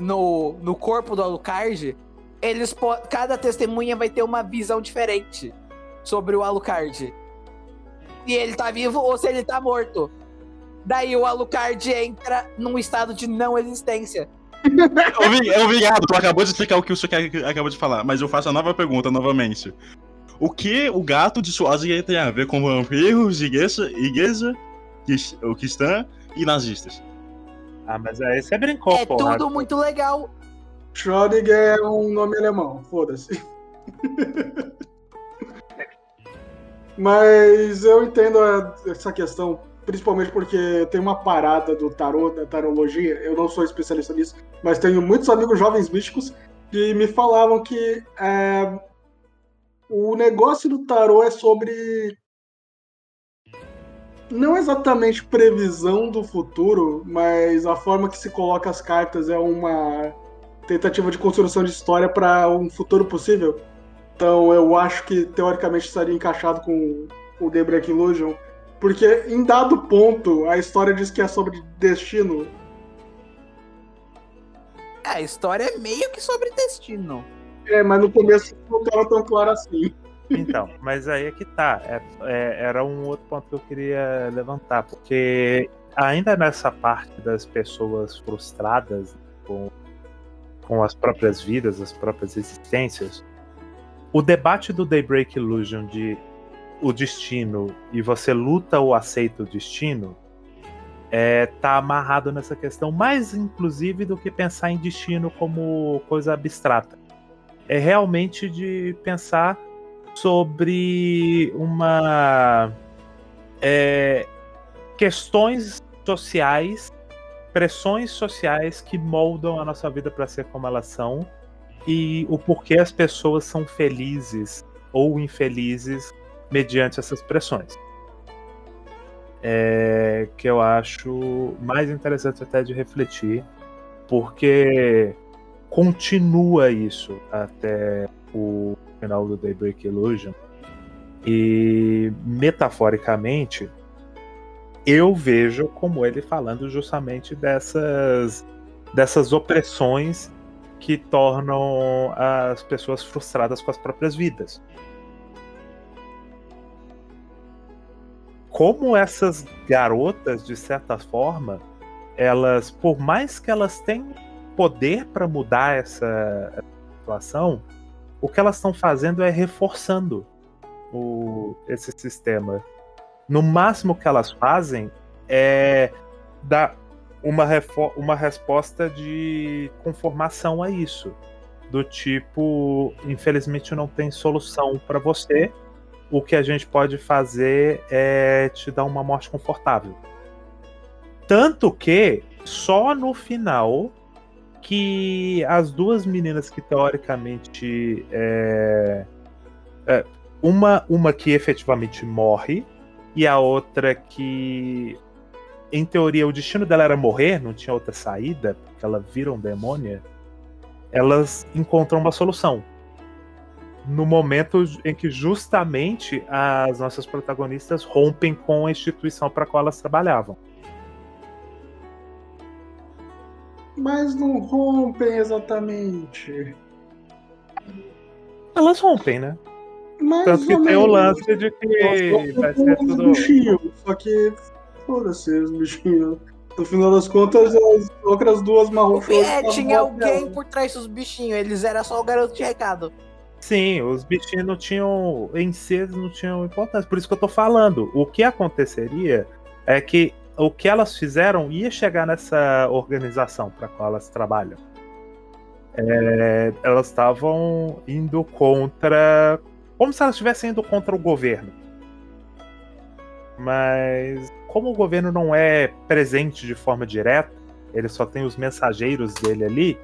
no, no corpo do Alucard, eles cada testemunha vai ter uma visão diferente sobre o Alucard. Se ele tá vivo ou se ele tá morto. Daí o Alucard entra num estado de não existência. Obri- Obrigado, tu acabou de explicar o que o senhor acabou de falar, mas eu faço a nova pergunta novamente. O que o gato de Schwarzenegger tem a ver com vampiros, igreja, igreja cristã e nazistas? Ah, mas aí você brincou, é porra. tudo muito legal. Schrödinger é um nome alemão, foda-se. Mas eu entendo essa questão, principalmente porque tem uma parada do tarô, da tarologia. Eu não sou especialista nisso, mas tenho muitos amigos jovens místicos que me falavam que é, o negócio do tarô é sobre não exatamente previsão do futuro, mas a forma que se coloca as cartas é uma tentativa de construção de história para um futuro possível. Então eu acho que teoricamente estaria encaixado com o The Break Illusion, porque em dado ponto a história diz que é sobre destino. É, a história é meio que sobre destino. É, mas no começo não estava tão claro assim. Então, mas aí é que tá. É- é- era um outro ponto que eu queria levantar, porque ainda nessa parte das pessoas frustradas com, com as próprias vidas, as próprias existências, o debate do Daybreak Illusion de o destino e você luta ou aceita o destino é, tá amarrado nessa questão, mais inclusive do que pensar em destino como coisa abstrata. É realmente de pensar sobre uma é, questões sociais, pressões sociais que moldam a nossa vida para ser como elas são e o porquê as pessoas são felizes ou infelizes mediante essas pressões. É, que eu acho mais interessante até de refletir, porque continua isso até o final do Daybreak Illusion. E metaforicamente, eu vejo como ele falando justamente dessas, dessas opressões que tornam as pessoas frustradas com as próprias vidas. Como essas garotas, de certa forma, elas, por mais que elas tenham poder para mudar essa situação, o que elas estão fazendo é reforçando o, esse sistema. No máximo que elas fazem é dar uma, uma resposta de conformação a isso. Do tipo, infelizmente não tem solução para você. O que a gente pode fazer é te dar uma morte confortável. Tanto que só no final que as duas meninas que teoricamente é, é, uma uma que efetivamente morre e a outra que em teoria o destino dela era morrer, não tinha outra saída, porque ela vira um demônio, elas encontram uma solução. No momento em que justamente as nossas protagonistas rompem com a instituição para a qual elas trabalhavam. Mas não rompem exatamente. Elas rompem, né? Mais Tanto que tem o lance de que vai ser tudo. Bichinhos, só que foda-se os bichinhos. No final das contas, as outras duas marrons. É, tinha alguém por trás dos bichinhos, eles eram só o garoto de recado. Sim, os bichinhos não tinham. Em si, não tinham importância. Por isso que eu tô falando. O que aconteceria é que o que elas fizeram ia chegar nessa organização para qual elas trabalham. É, elas estavam indo contra. Como se elas estivessem indo contra o governo. Mas como o governo não é presente de forma direta, ele só tem os mensageiros dele ali,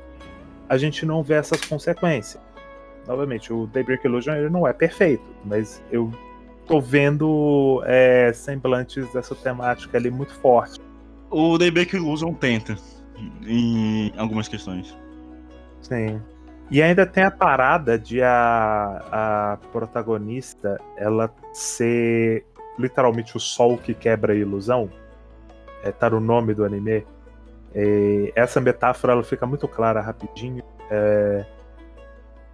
a gente não vê essas consequências. Novamente, o Daybreak Illusion ele não é perfeito, mas eu tô vendo é, semblantes dessa temática ali muito forte. O Daybreak Illusion tenta em algumas questões. Sim. E ainda tem a parada de a, a protagonista ela ser literalmente o sol que quebra a ilusão. É, tá no nome do anime. É, essa metáfora ela fica muito clara rapidinho. É,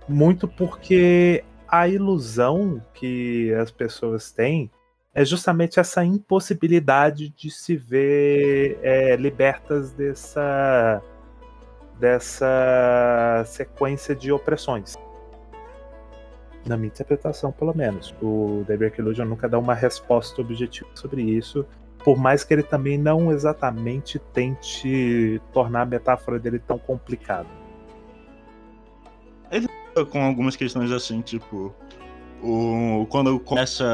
muito porque a ilusão que as pessoas têm é justamente essa impossibilidade de se ver é, libertas dessa dessa sequência de opressões. Na minha interpretação, pelo menos. O Daybreak Illusion nunca dá uma resposta objetiva sobre isso, por mais que ele também não exatamente tente tornar a metáfora dele tão complicada. Com algumas questões assim, tipo, o, quando começa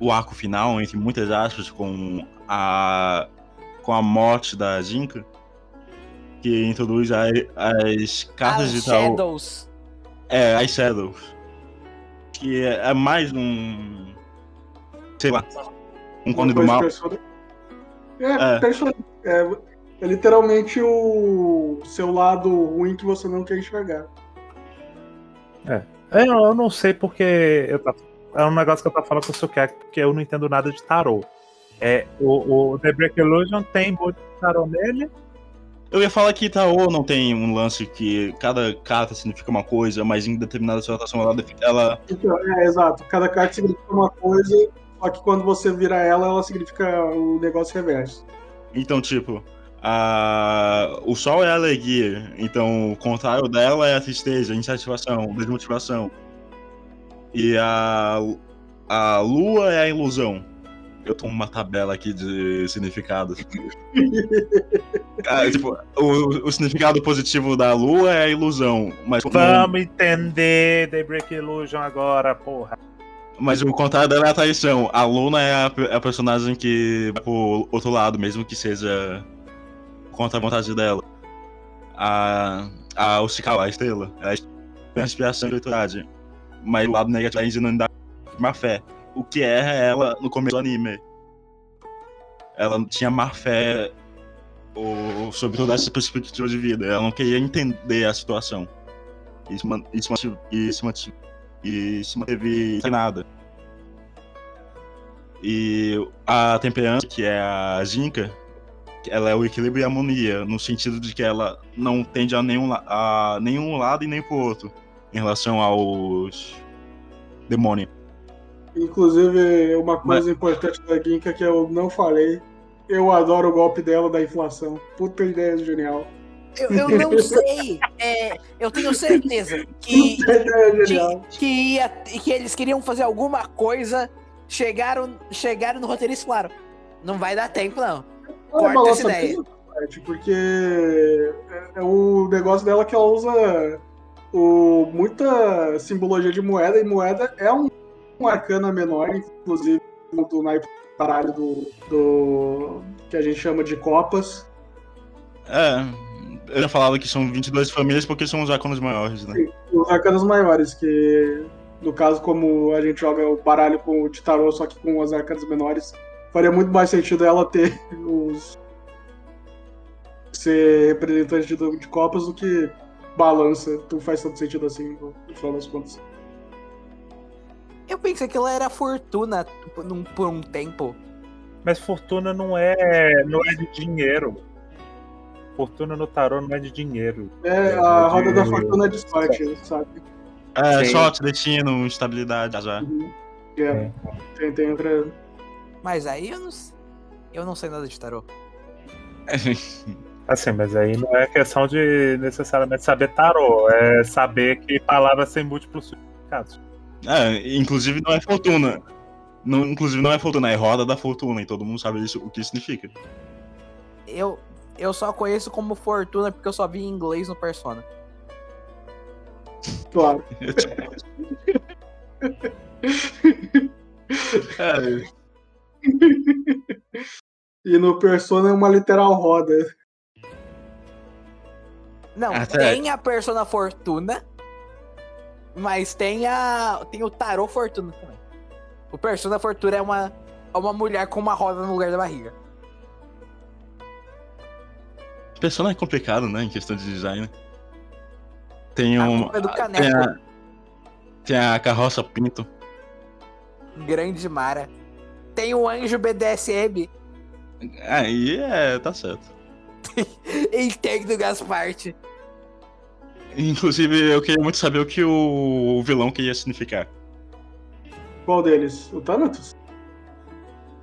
o arco final, entre muitas aspas, com a, com a morte da Jinka, que introduz a, as cartas As de tal. Shadows. É, as Shadows. Que é, é mais um. Sei lá. Um clone do mal. É, É. é, é literalmente o seu lado ruim que você não quer enxergar. Eu, eu não sei porque eu é um negócio que eu tava falando com o Sukek, porque eu não entendo nada de tarô. É, o, o The Break Illusion tem muito de tarô nele. Eu ia falar que Tarô não tem um lance que cada carta significa uma coisa, mas em determinada situação ela, ela Então, é, exato. Cada carta significa uma coisa, só que quando você vira ela, ela significa o negócio reverso. Então, tipo, a... o sol é a alegria, então o contrário dela é a tristeza, a insatisfação, desmotivação. E a, a lua é a ilusão. Eu tô uma tabela aqui de significados. Ah, tipo, o, o significado positivo da lua é a ilusão, mas, Vamos entender The Break Illusion agora, porra. mas o contrário dela é a traição. A Luna é a, é a personagem que vai pro outro lado, mesmo que seja contra a vontade dela. A, a Oshikawa, a estrela, ela é a inspiração e autoridade. Mas o lado negativo é a ingenuidade e má fé. O que é ela no começo do anime. Ela tinha má fé o- sobre toda essa perspectiva de vida. Ela não queria entender a situação. Isso, man- isso, mantive- isso, mantive- e se manteve sem nada. E a temperança, que é a Jinka, ela é o equilíbrio e a harmonia, no sentido de que ela não tende a nenhum, a nenhum lado e nem pro outro, em relação aos demônios. Inclusive, uma coisa importante da Ginka que eu não falei. Eu adoro o golpe dela da inflação. Puta ideia genial. Eu, eu não sei. é, eu tenho certeza que, que, que, ia, que eles queriam fazer alguma coisa. Chegaram, chegaram no roteirista e falaram: Não vai dar tempo, não. Ela Corta ideia. bem essa parte, porque é, é o negócio dela que ela usa o, muita simbologia de moeda, e moeda é um, um arcana menor, inclusive do naipe caralho do, do. que a gente chama de copas. É, eu tinha falado que são 22 famílias porque são os arcanos maiores, né? Os arcanos maiores, que no caso, como a gente joga o baralho com o de tarô, só que com as arcanas menores, faria muito mais sentido ela ter os. ser representante de, de copas do que balança. Não faz tanto sentido assim, no, final das contas. Eu pensei que ela era fortuna por um, por um tempo. Mas fortuna não é, não é de dinheiro. Fortuna no tarô não é de dinheiro. É, É, a de- roda da fortuna é de sorte, sabe? É, Sim. sorte, destino, estabilidade, azar. Uhum. É, Tem, tem outra. Mas aí eu não, eu não sei nada de tarô. Assim, mas aí não é questão de necessariamente saber tarô, é saber que palavras têm múltiplos significados. É, inclusive não é fortuna. Não, inclusive não é fortuna, é roda da fortuna, e todo mundo sabe isso, o que significa. Eu, eu só conheço como fortuna porque eu só vi em inglês no Persona. Claro. É, E no Persona é uma literal roda. Não, Ah, tem a Persona Fortuna, mas tem a tem o Tarô Fortuna também. O Persona Fortuna é uma, é uma mulher com uma roda no lugar da barriga. Persona é complicado, né, em questão de design. Tem A um. culpa é do Tem a, tem a carroça Pinto. Grande Mara. Tem o Anjo BDSM. Aí é, tá certo. Entendo Gasparte. Inclusive, eu queria muito saber o que o vilão queria significar. Qual deles? O Thanatos?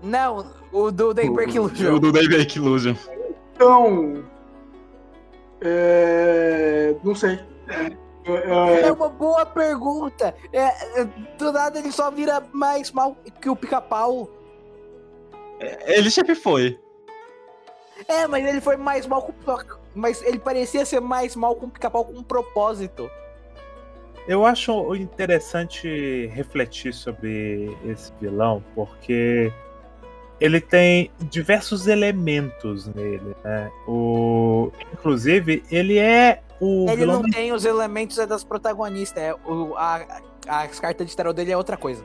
Não, o do Daybreak O Illusion. do Daybreak Illusion. Então. É. Não sei. É, É é, uma boa pergunta. É, é, do nada ele só vira mais mal que o pica-pau. Ele sempre foi. É, mas ele foi mais mal com. Mas ele parecia ser mais mal com o pica-pau com um propósito. Eu acho interessante refletir sobre esse vilão, porque ele tem diversos elementos nele, né? O, inclusive, ele é o ele vilão não tem os elementos é das protagonistas. É, o, a, as cartas de tarot dele é outra coisa.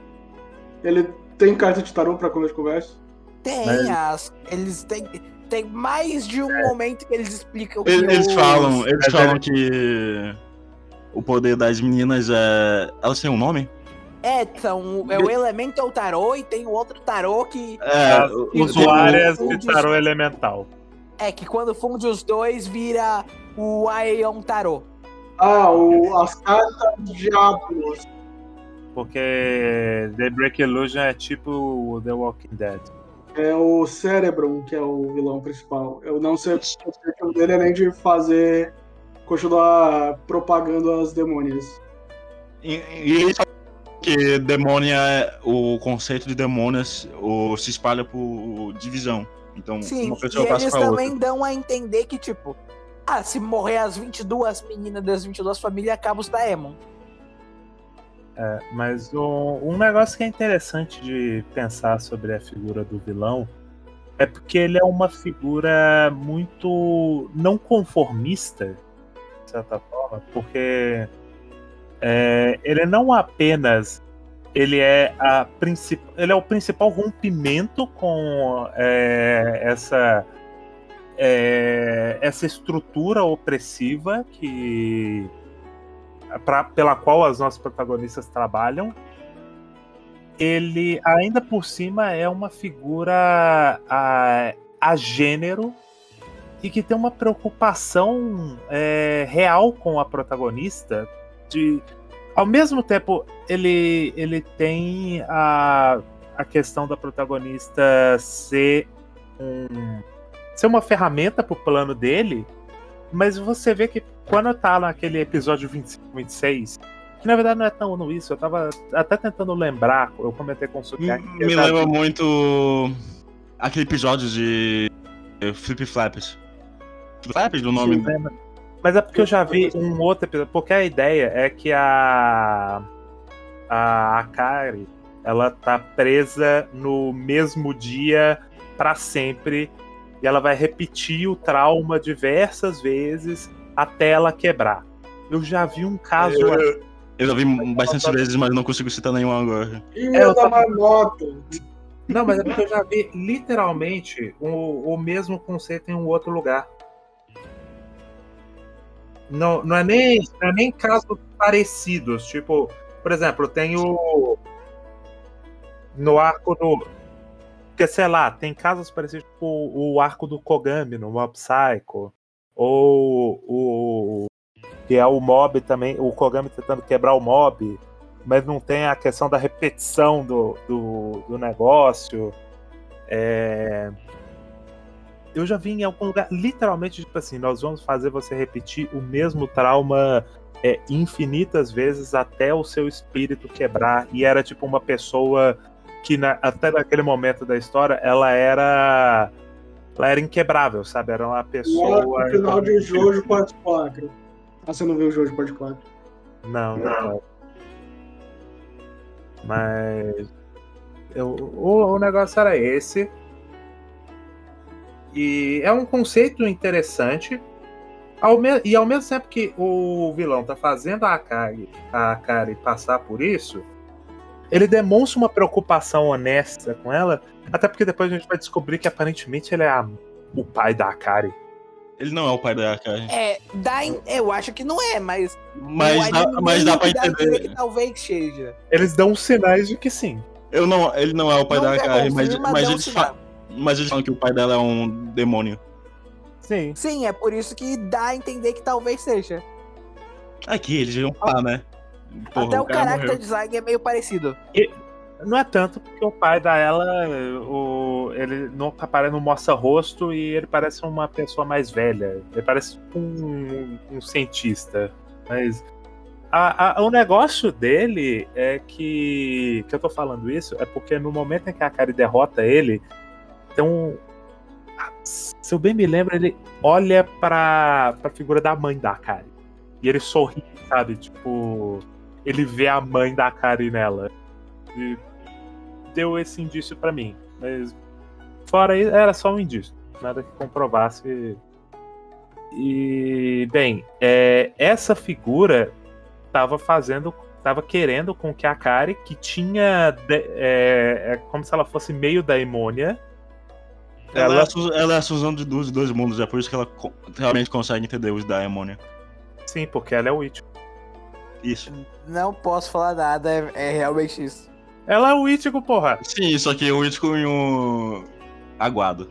ele tem carta de tarô pra quando de conversa? Tem, Mas- as, eles têm. Tem mais de um momento que eles explicam que Eles, os- falam, eles Mas falam que o poder das meninas é. Elas têm um nome? É, são, é o elemento é o tarô e tem o outro tarô que. É, usuárias de tarô elemental. É que quando funde os dois vira o Aeon Tarô. Ah, o, as cartas Diablos. Porque The Break Illusion é tipo o The Walking Dead. É o Cerebrum, que é o vilão principal. Eu não sei o objetivo dele além de fazer. continuar propagando as demônias. E, e que demônia é. O conceito de demônias o, se espalha por divisão. Então, Sim, uma e pessoa passa eles pra também outra. dão a entender que, tipo, ah, se morrer as 22 meninas das 22 famílias, acaba os Daemon. Mas o- um negócio que é interessante de pensar sobre a figura do vilão é porque ele é uma figura muito não conformista, de certa forma, porque é, ele não apenas ele é a ele é o principal rompimento com é, essa é, essa estrutura opressiva que pra- pela qual as nossas protagonistas trabalham ele ainda por cima é uma figura a, a gênero e que tem uma preocupação é, real com a protagonista. De, ao mesmo tempo, ele, ele tem a, a questão da protagonista ser um, ser uma ferramenta pro plano dele, mas você vê que quando tá naquele episódio 25, 26, que na verdade não é tão isso, eu tava até tentando lembrar, eu comentei com o Sukiyaki. Me, me lembra muito aquele episódio de Flip Flaps. Flaps do nome? Sim, mas é porque eu já vi um outro episódio, porque a ideia é que a a Akari, ela tá presa no mesmo dia para sempre e ela vai repetir o trauma diversas vezes até ela quebrar. Eu já vi um caso. Eu, eu já vi bastante vezes, mas não consigo citar nenhum agora. E é, eu tava... moto. Não, mas é porque eu já vi literalmente o, o mesmo conceito em um outro lugar. Não, não, é nem, não é nem casos parecidos. Tipo, por exemplo, tem o. No arco do. Porque, sei lá, tem casos parecidos com o arco do Kogami no Mob Psycho. Ou o. Que é o mob também, o Kogami tentando quebrar o mob, mas não tem a questão da repetição do, do, do negócio. É... Eu já vi em algum lugar, literalmente, tipo assim, nós vamos fazer você repetir o mesmo trauma é, infinitas vezes até o seu espírito quebrar. E era tipo uma pessoa que na, até naquele momento da história ela era ela era inquebrável, sabe? Era uma pessoa. No final de Jojo parte 4. Ah, você não viu o Jojo parte 4? Não, não. Mas eu, o, o negócio era esse. E é um conceito interessante. Ao me... E ao mesmo tempo que o vilão tá fazendo a Akari, a Akari passar por isso, ele demonstra uma preocupação honesta com ela, até porque depois a gente vai descobrir que aparentemente ele é a... o pai da Akari. Ele não é o pai da Akari. É, dá eu acho que não é, mas. Mas, dá, mas dá pra entender. Que talvez seja. Eles dão sinais de que sim. Eu não, ele não é o pai não da Akari, mas, mas, eles fa... mas eles falam que o pai dela é um demônio. Sim. Sim, é por isso que dá a entender que talvez seja. Aqui, eles iam falar, né? Porra, Até o, o character morreu. design é meio parecido. E não é tanto porque o pai da ela, o, ele não, não mostra rosto e ele parece uma pessoa mais velha. Ele parece um, um cientista. Mas a, a, o negócio dele é que. que eu tô falando isso é porque no momento em que a Kari derrota ele, tem um. Se eu bem me lembro, ele olha pra, pra figura da mãe da Kari. E ele sorri, sabe? Tipo ele vê a mãe da Kari nela. E deu esse indício para mim. Mas fora isso, era só um indício. Nada que comprovasse. E, bem, é, essa figura estava fazendo. Tava querendo com que a Kari, que tinha. É, é como se ela fosse meio daimônia. Ela, ela, é, ela é a fusão dos dois mundos, é por isso que ela realmente consegue entender os daimônia. Sim, porque ela é o Witch. Isso. Não posso falar nada, é, é realmente isso. Ela é o Ítico, porra. Sim, só que o Ítico em um. aguado.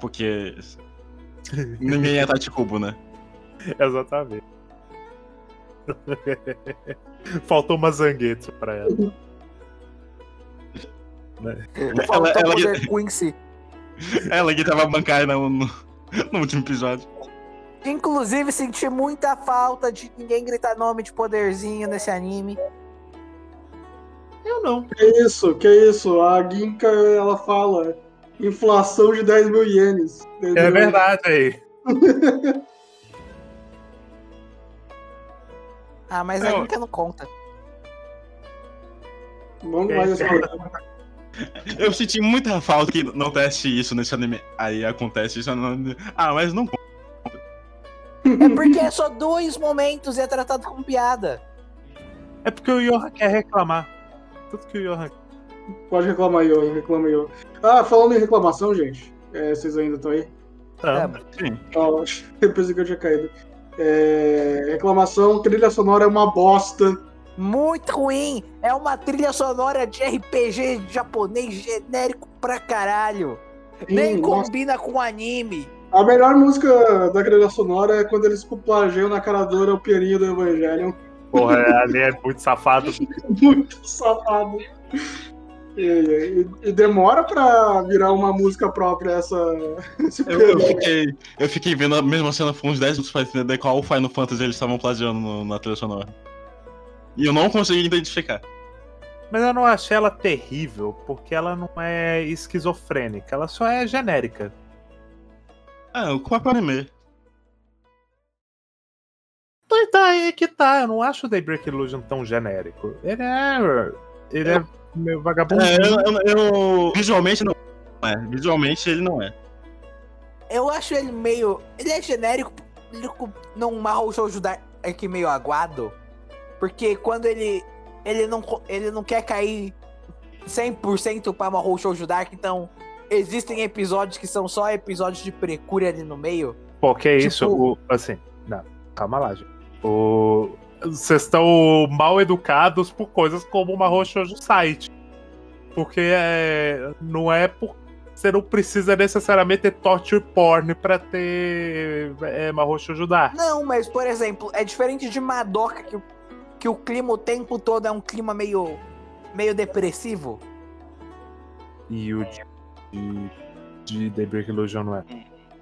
Porque. Ninguém é Tati Cubo, né? Exatamente. Faltou uma zanguete pra ela. né? Faltou ela, ela, poder Quincy. Ela que tava bancada no, no, no último episódio. Inclusive, senti muita falta de ninguém gritar nome de poderzinho nesse anime. Eu não. Que isso, que isso? A Ginka, ela fala inflação de 10 mil ienes. É verdade aí. ah, mas não. a Ginka não conta. Vamos mais Eu senti muita falta que não teste isso nesse anime. Aí acontece isso. Ah, mas não conta. É porque é só dois momentos e é tratado como piada. É porque o Johan quer reclamar. Tudo que o Johan. Pode reclamar, Johan, reclama, Johan. Ah, falando em reclamação, gente. É, vocês ainda estão aí? Tá. É, sim. Ah, pensei que eu tinha caído. É, reclamação, trilha sonora é uma bosta. Muito ruim. É uma trilha sonora de RPG japonês genérico pra caralho. Nem Sim, nossa. combina com anime. A melhor música da trilha sonora é quando eles plagiam na cara dura o pianinho do Evangelion. Porra, ali é muito safado. Muito safado. E, e- e demora pra virar uma música própria essa. Esse Eu, eu fiquei, eu fiquei vendo a mesma cena por uns 10 minutos pra entender qual Final Fantasy eles estavam plagiando no- na trilha sonora. E eu não consegui identificar. Mas eu não achei ela terrível, porque ela não é esquizofrênica, ela só é genérica. Ah, o próprio anime. Então tá aí que tá, eu não acho o Daybreak Illusion tão genérico. Ele é. Ele é meio vagabundo. É, eu, eu- eu- Visualmente não é. Visualmente ele não é. Eu acho ele meio. Ele é genérico ele num Mahou Shoujo Dark meio aguado. Porque quando ele. Ele não, ele não quer cair 100% pra Mahou Shoujo Dark, então. Existem episódios que são só episódios de precura ali no meio. Pô, que Tipo- isso? O- assim, não, calma lá, gente. O- Vocês estão mal educados por coisas como uma Shoujo Site. Porque é, não é por. Você não precisa necessariamente ter torture porn pra ter é, Mahou Shoujo Dark. Não, mas, por exemplo, é diferente de Madoka, que, o- que o clima o tempo todo é um clima meio. meio depressivo. E o de, de, Daybreak Illusion não é.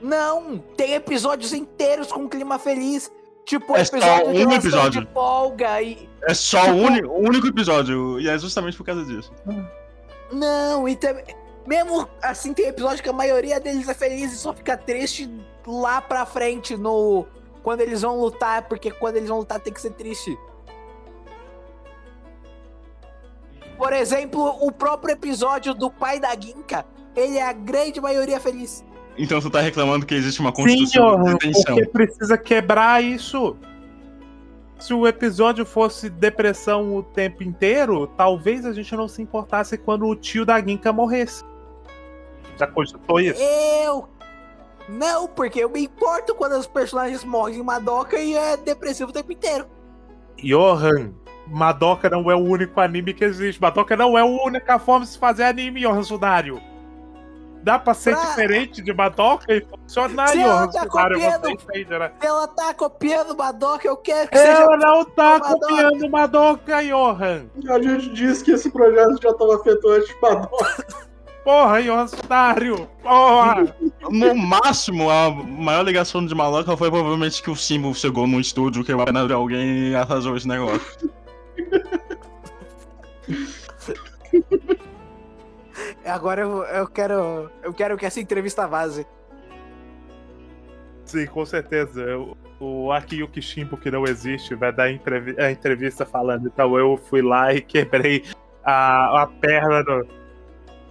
Não, tem episódios inteiros com clima feliz. Tipo, É só episódio de um episódio. de folga e. É só o, uni- o único episódio. E é justamente por causa disso. Não, e também. Mesmo assim, tem episódio que a maioria deles é feliz e só fica triste lá pra frente no. Quando eles vão lutar, porque quando eles vão lutar tem que ser triste. Por exemplo, o próprio episódio do pai da Ginka, ele é a grande maioria feliz. Então tu tá reclamando que existe uma Sim, construção de tensão. porque precisa quebrar isso. Se o episódio fosse depressão o tempo inteiro, talvez a gente não se importasse quando o tio da Ginka morresse. Já cogitou isso? Eu. Não, porque eu me importo quando os personagens morrem em Madoka e é depressivo o tempo inteiro. Johan, Madoka não é o único anime que existe. Madoka não é a única forma de se fazer anime, Johan Sudário. Dá pra ser Pra- diferente de Madoka e funcionar, Se ela tá copiando- Você entende, né? Ela tá copiando Madoka, eu quero que seja. Ela não tá Madoka. copiando Madoka, Johan. A gente disse que esse projeto já estava feito antes de Madoka. Porra, Johan Sudário. Porra. No máximo, a maior ligação de Maloca foi provavelmente que o símbolo chegou no estúdio, que a pena de alguém e atrasou esse negócio. Agora eu, eu quero. Eu quero que essa entrevista vaze. Sim, com certeza. O- O Akiyuki Shimbo, que não existe, vai dar entrevi- a entrevista falando. Então eu fui lá e quebrei a, a perna do,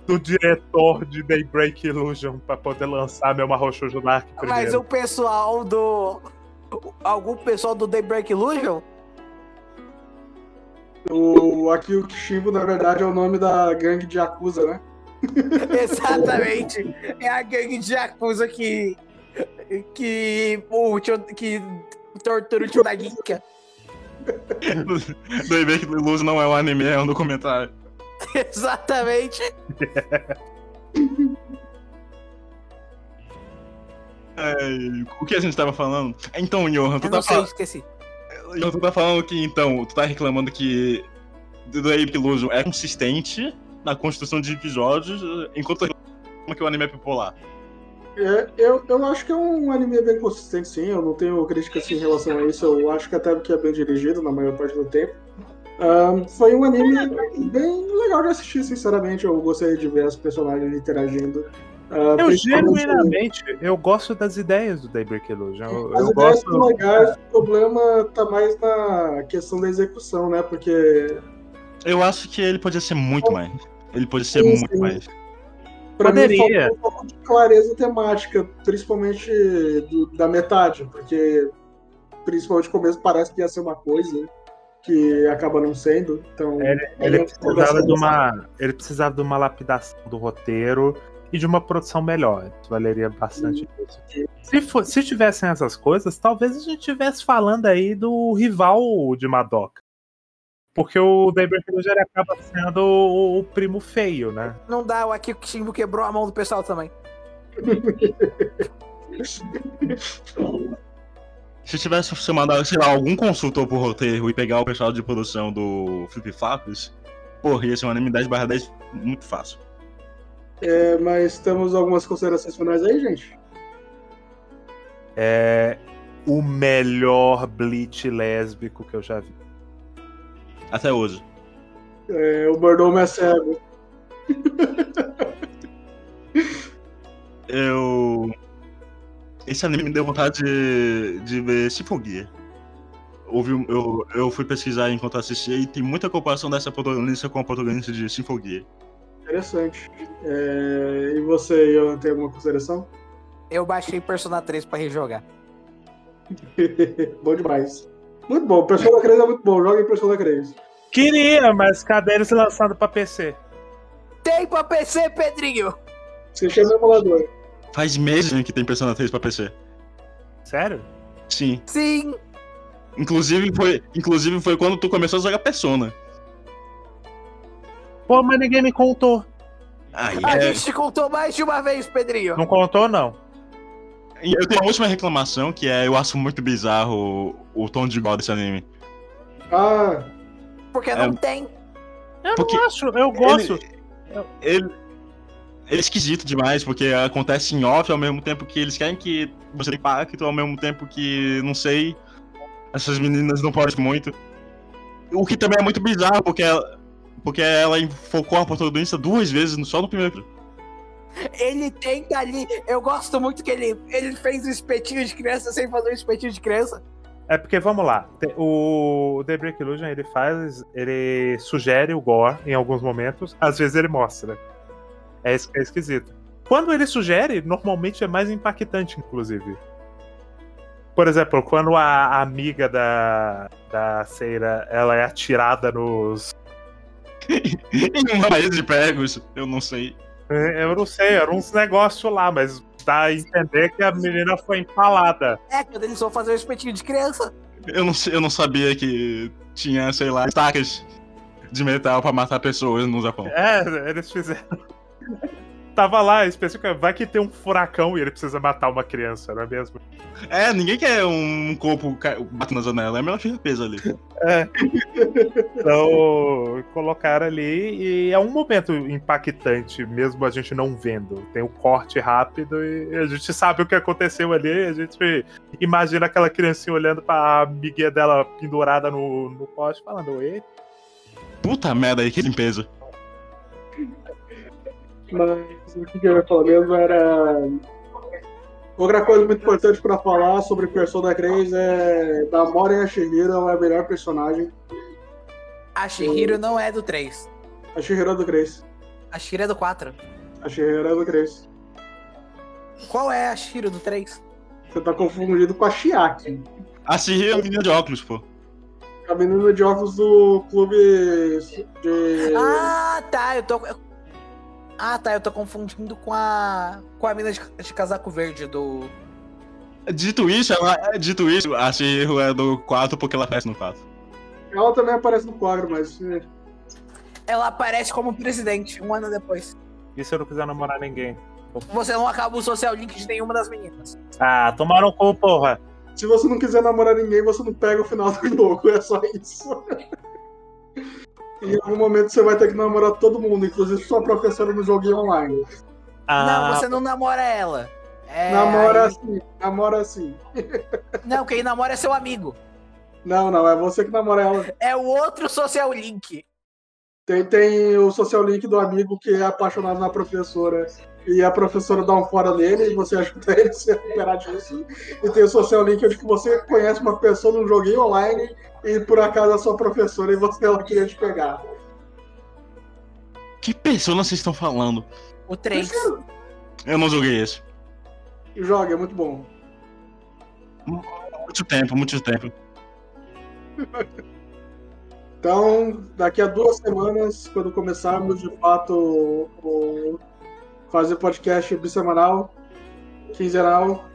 do diretor de Daybreak Illusion pra poder lançar meu Shoujo Dark Mas primeiro. o pessoal do. Algum pessoal do Daybreak Illusion? O Akio Kishimbo, na verdade, é o nome da gangue de Yakuza, né? Exatamente. É a gangue de Yakuza que. Que. O tio, que tortura o tio da Ginka. Do Ibek Luz não é um anime, é um documentário. Exatamente. É, o que a gente tava falando? Então, Johan, tu Eu tá, não sei, fal- esqueci. Johan, tu tá falando que, então, tu tá reclamando que do Ibek Luz é consistente na construção de episódios, enquanto reclama que o anime é popular. É, eu, eu acho que é um anime bem consistente, sim. Eu não tenho crítica assim, em relação a isso. Eu acho que até que é bem dirigido na maior parte do tempo. Ahn, foi um anime bem legal de assistir, sinceramente. Eu gostei de ver os personagens interagindo. Ah, Eu genuinamente, eu gosto das ideias do Daybreak Illusion. Eu, As eu ideias gosto. são legais, o problema tá mais na questão da execução, né? Porque Eu acho que ele podia ser muito mais. Ele podia ser Sim, muito sim. mais. pra mim Poderia. faltou um pouco de clareza temática, principalmente do- da metade, porque principalmente no começo parece que ia ser uma coisa que acaba não sendo. Então, Ele é precisava de uma. Ele precisava de uma lapidação do roteiro e de uma produção melhor. Isso valeria bastante isso. Se, for- se tivessem essas coisas, talvez a gente estivesse falando aí do rival de Madoka. Porque o Daybreak ele acaba sendo o, o primo feio, né? Não dá, o Akiko Shimbo quebrou a mão do pessoal também. Se tivesse você mandado, sei lá, algum consultor pro roteiro e pegar o pessoal de produção do Flip Flops, porra, ia ser um anime 10 barra 10 muito fácil. É, mas temos algumas considerações finais aí, gente? É o melhor Bleach lésbico que eu já vi. Até hoje. É, o Mordomo é cego. Eu. Esse anime me deu vontade de, de ver. Houve, um- eu, eu fui pesquisar enquanto assistia e tem muita comparação dessa protagonista com a protagonista de Sinfonia. Interessante. É, e você, Ian, tem alguma consideração? Eu baixei Persona 3 pra rejogar. bom demais. Muito bom. Persona 3 é muito bom. Joga em Persona 3. Queria, mas cadê eles lançando pra PC? Tem pra PC, Pedrinho! Você chama o emulador. Faz meses né, que tem Persona 3 pra PC. Sério? Sim. Sim! Inclusive foi, inclusive foi quando tu começou a jogar Persona. Pô, mas ninguém me contou. Aí A é. gente te contou mais de uma vez, Pedrinho. Não contou, não. E Eu tenho a última reclamação, que é eu acho muito bizarro o, o tom de igual desse anime. Ah, Porque É. não tem. Eu Porque não acho, eu gosto. Ele, ele é esquisito demais, porque acontece em off ao mesmo tempo que eles querem que você tenha impacto, ao mesmo tempo que, não sei, essas meninas não podem muito. O que também é muito bizarro, porque ela, porque ela focou a protagonista duas vezes só no primeiro episódio. Ele tenta ali. Eu gosto muito que ele, ele fez um espetinho de criança sem fazer um espetinho de criança. É porque, vamos lá, o The Break Illusion, ele faz, ele sugere o gore em alguns momentos, às vezes ele mostra. É isso que é esquisito. Quando ele sugere, normalmente é mais impactante, inclusive. Por exemplo, quando a a amiga da, da Seira, ela é atirada nos... em um país de pregos, eu não sei. Eu não sei, eram uns negócios lá, mas dá a entender que a menina foi empalada. É, quando eles vão fazer um espetinho de criança. Eu não, eu não sabia que tinha, sei lá, estacas de metal pra matar pessoas no Japão. É, eles fizeram. Tava lá, específico, vai que tem um furacão e ele precisa matar uma criança, não é mesmo? É, ninguém quer um corpo batendo na janela, é melhor ficar preso ali. Então, colocaram ali e é um momento impactante, mesmo a gente não vendo. Tem o corte rápido e a gente sabe o que aconteceu ali, a gente imagina aquela criancinha olhando pra amiguinha dela pendurada no, no poste, falando, oi. Puta merda aí, que limpeza. Mas o que eu ia falar mesmo era. Outra coisa muito importante pra falar sobre Persona 3 é da Mori Ashihiro é a melhor personagem. A Shihiro não é do 3. A Shihiro é do 3. A Shihiro é do 4. A Shihiro é do 3. Qual é a Shihiro do 3? Você tá confundido com a Chiaki. A Siri é a menina de óculos, pô. A menina de óculos do clube de. Ah, tá. Eu tô. Ah, tá. Eu tô confundindo com a. Com a mina de, de casaco verde do. Dito isso, ela, dito isso, a Siri é do 4 porque ela aparece no 4. Ela também aparece no quadro, mas. é, Ela aparece como presidente um ano depois. E se eu não quiser namorar ninguém? Você não acaba o social link de nenhuma das meninas. Ah, tomaram cu, porra. Se você não quiser namorar ninguém, você não pega o final do jogo. É só isso. Em algum momento você vai ter que namorar todo mundo, inclusive sua professora no joguinho online. Ah, Não, você não namora ela. É, namora assim, namora assim. Não, quem namora é seu amigo. Não, não, é você que namora ela. É o outro social link. Tem, tem o social link do amigo que é apaixonado na professora e a professora dá um fora nele e você ajuda ele a se recuperar disso. E tem o social link onde que você conhece uma pessoa num joguinho online e por acaso é sua professora e você ela queria te pegar. Que persona vocês estão falando? O 3. Eu não joguei esse. Joga, é muito bom. Muito tempo, muito tempo. Então, daqui a duas semanas, quando começarmos de fato o, o- fazer podcast bissemanal, quinzenal,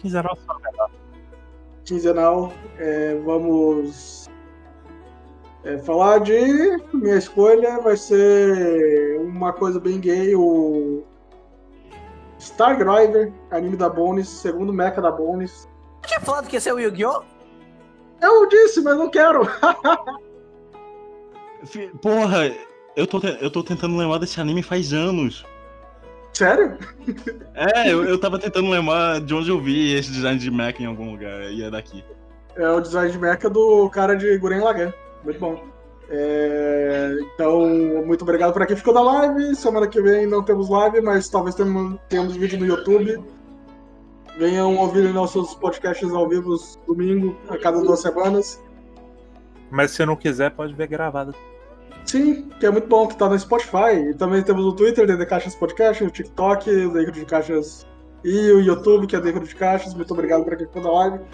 quiseram só. quinzenal, é, vamos É, falar de. Minha escolha vai ser uma coisa bem gay, o. Star Driver, anime da Bones, segundo mecha da Bones. Eu tinha falado que ia ser o Yu-Gi-Oh! Eu disse, mas não quero. Porra, eu tô, eu tô tentando lembrar desse anime faz anos. Sério? É, eu, eu tava tentando lembrar de onde eu vi esse design de Mac em algum lugar, e é daqui. É o design de mecha do cara de Guren Lagan. Muito bom. É, então, muito obrigado por aqui. Ficou da live. Semana que vem não temos live, mas talvez tenhamos, tenhamos vídeo no YouTube. Venham ouvir nossos podcasts ao vivo domingo, a cada duas semanas. Mas se não quiser, pode ver gravado. Sim, que é muito bom, que tá no Spotify. E também temos o Twitter, DD Caixas Podcast, o TikTok, o Dentro de Caixas e o YouTube, que é Dentro de Caixas. Muito obrigado por aqui ficou da live.